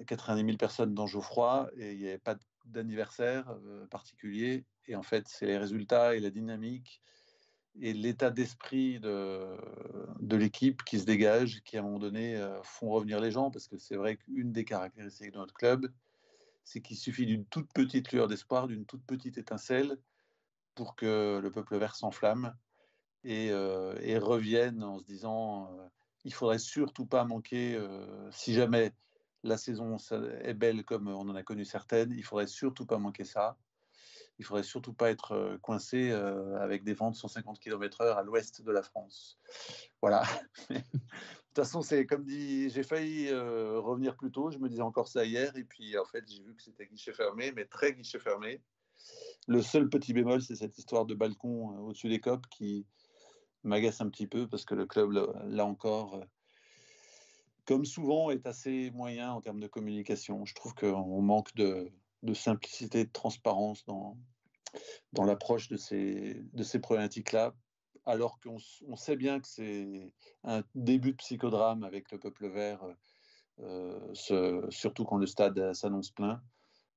90 000 personnes dans Geoffroy et il n'y avait pas de d'anniversaire euh, particulier. Et en fait, c'est les résultats et la dynamique et l'état d'esprit de, l'équipe qui se dégage, qui à un moment donné euh, font revenir les gens, parce que c'est vrai qu'une des caractéristiques de notre club, c'est qu'il suffit d'une toute petite lueur d'espoir, d'une toute petite étincelle, pour que le peuple vert s'enflamme et, euh, et, revienne en se disant il faudrait surtout pas manquer, si jamais la saison est belle comme on en a connu certaines. Il faudrait surtout pas manquer ça. Il faudrait surtout pas être euh, coincé euh, avec des vents de 150 km/h à l'ouest de la France. Voilà. de toute façon, c'est comme dit, j'ai failli euh, revenir plus tôt. Je me disais encore ça hier, et puis en fait, j'ai vu que c'était guichet fermé, mais très guichet fermé. Le seul petit bémol, c'est cette histoire de balcon au-dessus des copes qui m'agace un petit peu parce que le club, là encore, comme souvent, est assez moyen en termes de communication. Je trouve qu'on manque de, simplicité, de transparence dans, l'approche de ces, problématiques-là, alors qu'on sait bien que c'est un début de psychodrame avec le peuple vert, euh, surtout quand le stade s'annonce plein.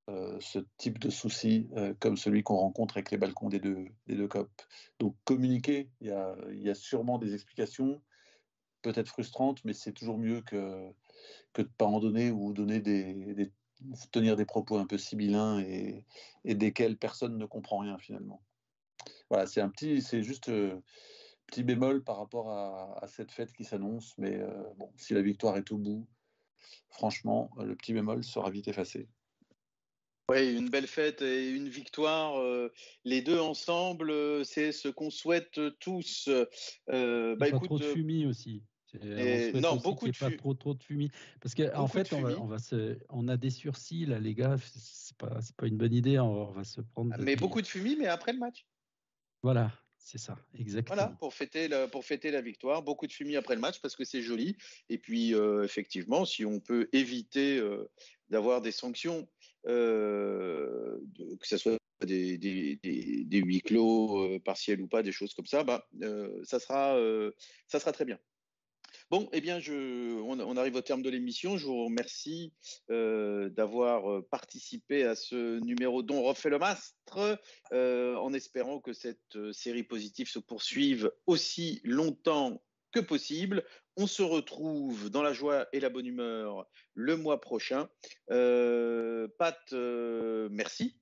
Euh, ce type de souci euh, comme celui qu'on rencontre avec les balcons des deux, des COP. Donc communiquer, il y a sûrement des explications peut-être frustrante, mais c'est toujours mieux que, que de ne pas en donner ou donner des, tenir des propos un peu sibyllins et, desquels personne ne comprend rien finalement. Voilà, c'est un petit, c'est juste euh, petit bémol par rapport à, cette fête qui s'annonce, mais euh, bon, si la victoire est au bout, franchement, le petit bémol sera vite effacé. Oui, une belle fête et une victoire, euh, les deux ensemble, c'est ce qu'on souhaite tous. Euh, bah, écoute, trop de fumée aussi non, beaucoup de pas trop trop de fumée parce qu'en en fait on, va, on, va, se, on a des sursis là les gars, c'est pas pas une bonne idée, on va se prendre. Mais beaucoup de fumée, mais après le match. Voilà, c'est ça, exactement. Voilà, pour fêter, la, pour fêter la victoire, beaucoup de fumée après le match parce que c'est joli. Et puis, euh, effectivement, si on peut éviter euh, d'avoir des sanctions, euh, que ce soit des, huis clos partiels ou pas, des choses comme ça, bah, ça, sera, ça sera très bien. Bon, eh bien, on, arrive au terme de l'émission. Je vous remercie d'avoir participé à ce numéro dont refait le mastre, en espérant que cette série positive se poursuive aussi longtemps que possible. On se retrouve dans la joie et la bonne humeur le mois prochain. Pat, merci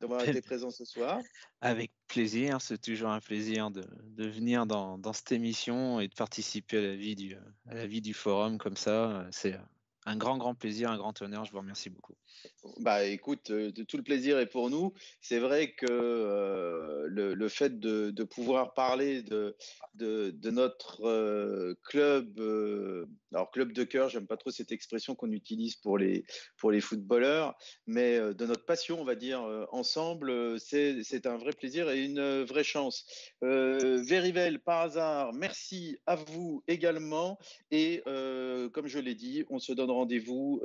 d'avoir été présent ce soir. Avec plaisir, c'est toujours un plaisir de, venir dans, dans, cette émission et de participer à la vie du, à la vie du forum comme ça. C'est un grand, grand plaisir, un grand honneur. Je vous remercie beaucoup. Bah, écoute, euh, tout le plaisir est pour nous. C'est vrai que euh, le, fait de, pouvoir parler de, de, notre euh, club, alors club de cœur, j'aime pas trop cette expression qu'on utilise pour les, pour les footballeurs, mais de notre passion, on va dire, ensemble, c'est un vrai plaisir et une vraie chance. Verivel, par hasard, merci à vous également. Et comme je l'ai dit, on se donne rendez-vous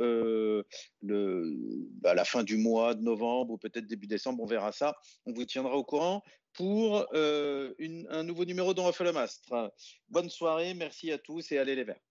à la fin du mois de novembre ou peut-être début décembre, on verra ça. On vous tiendra au courant pour euh, un nouveau numéro dont refait le mastre. Bonne soirée, merci à tous et allez les verts.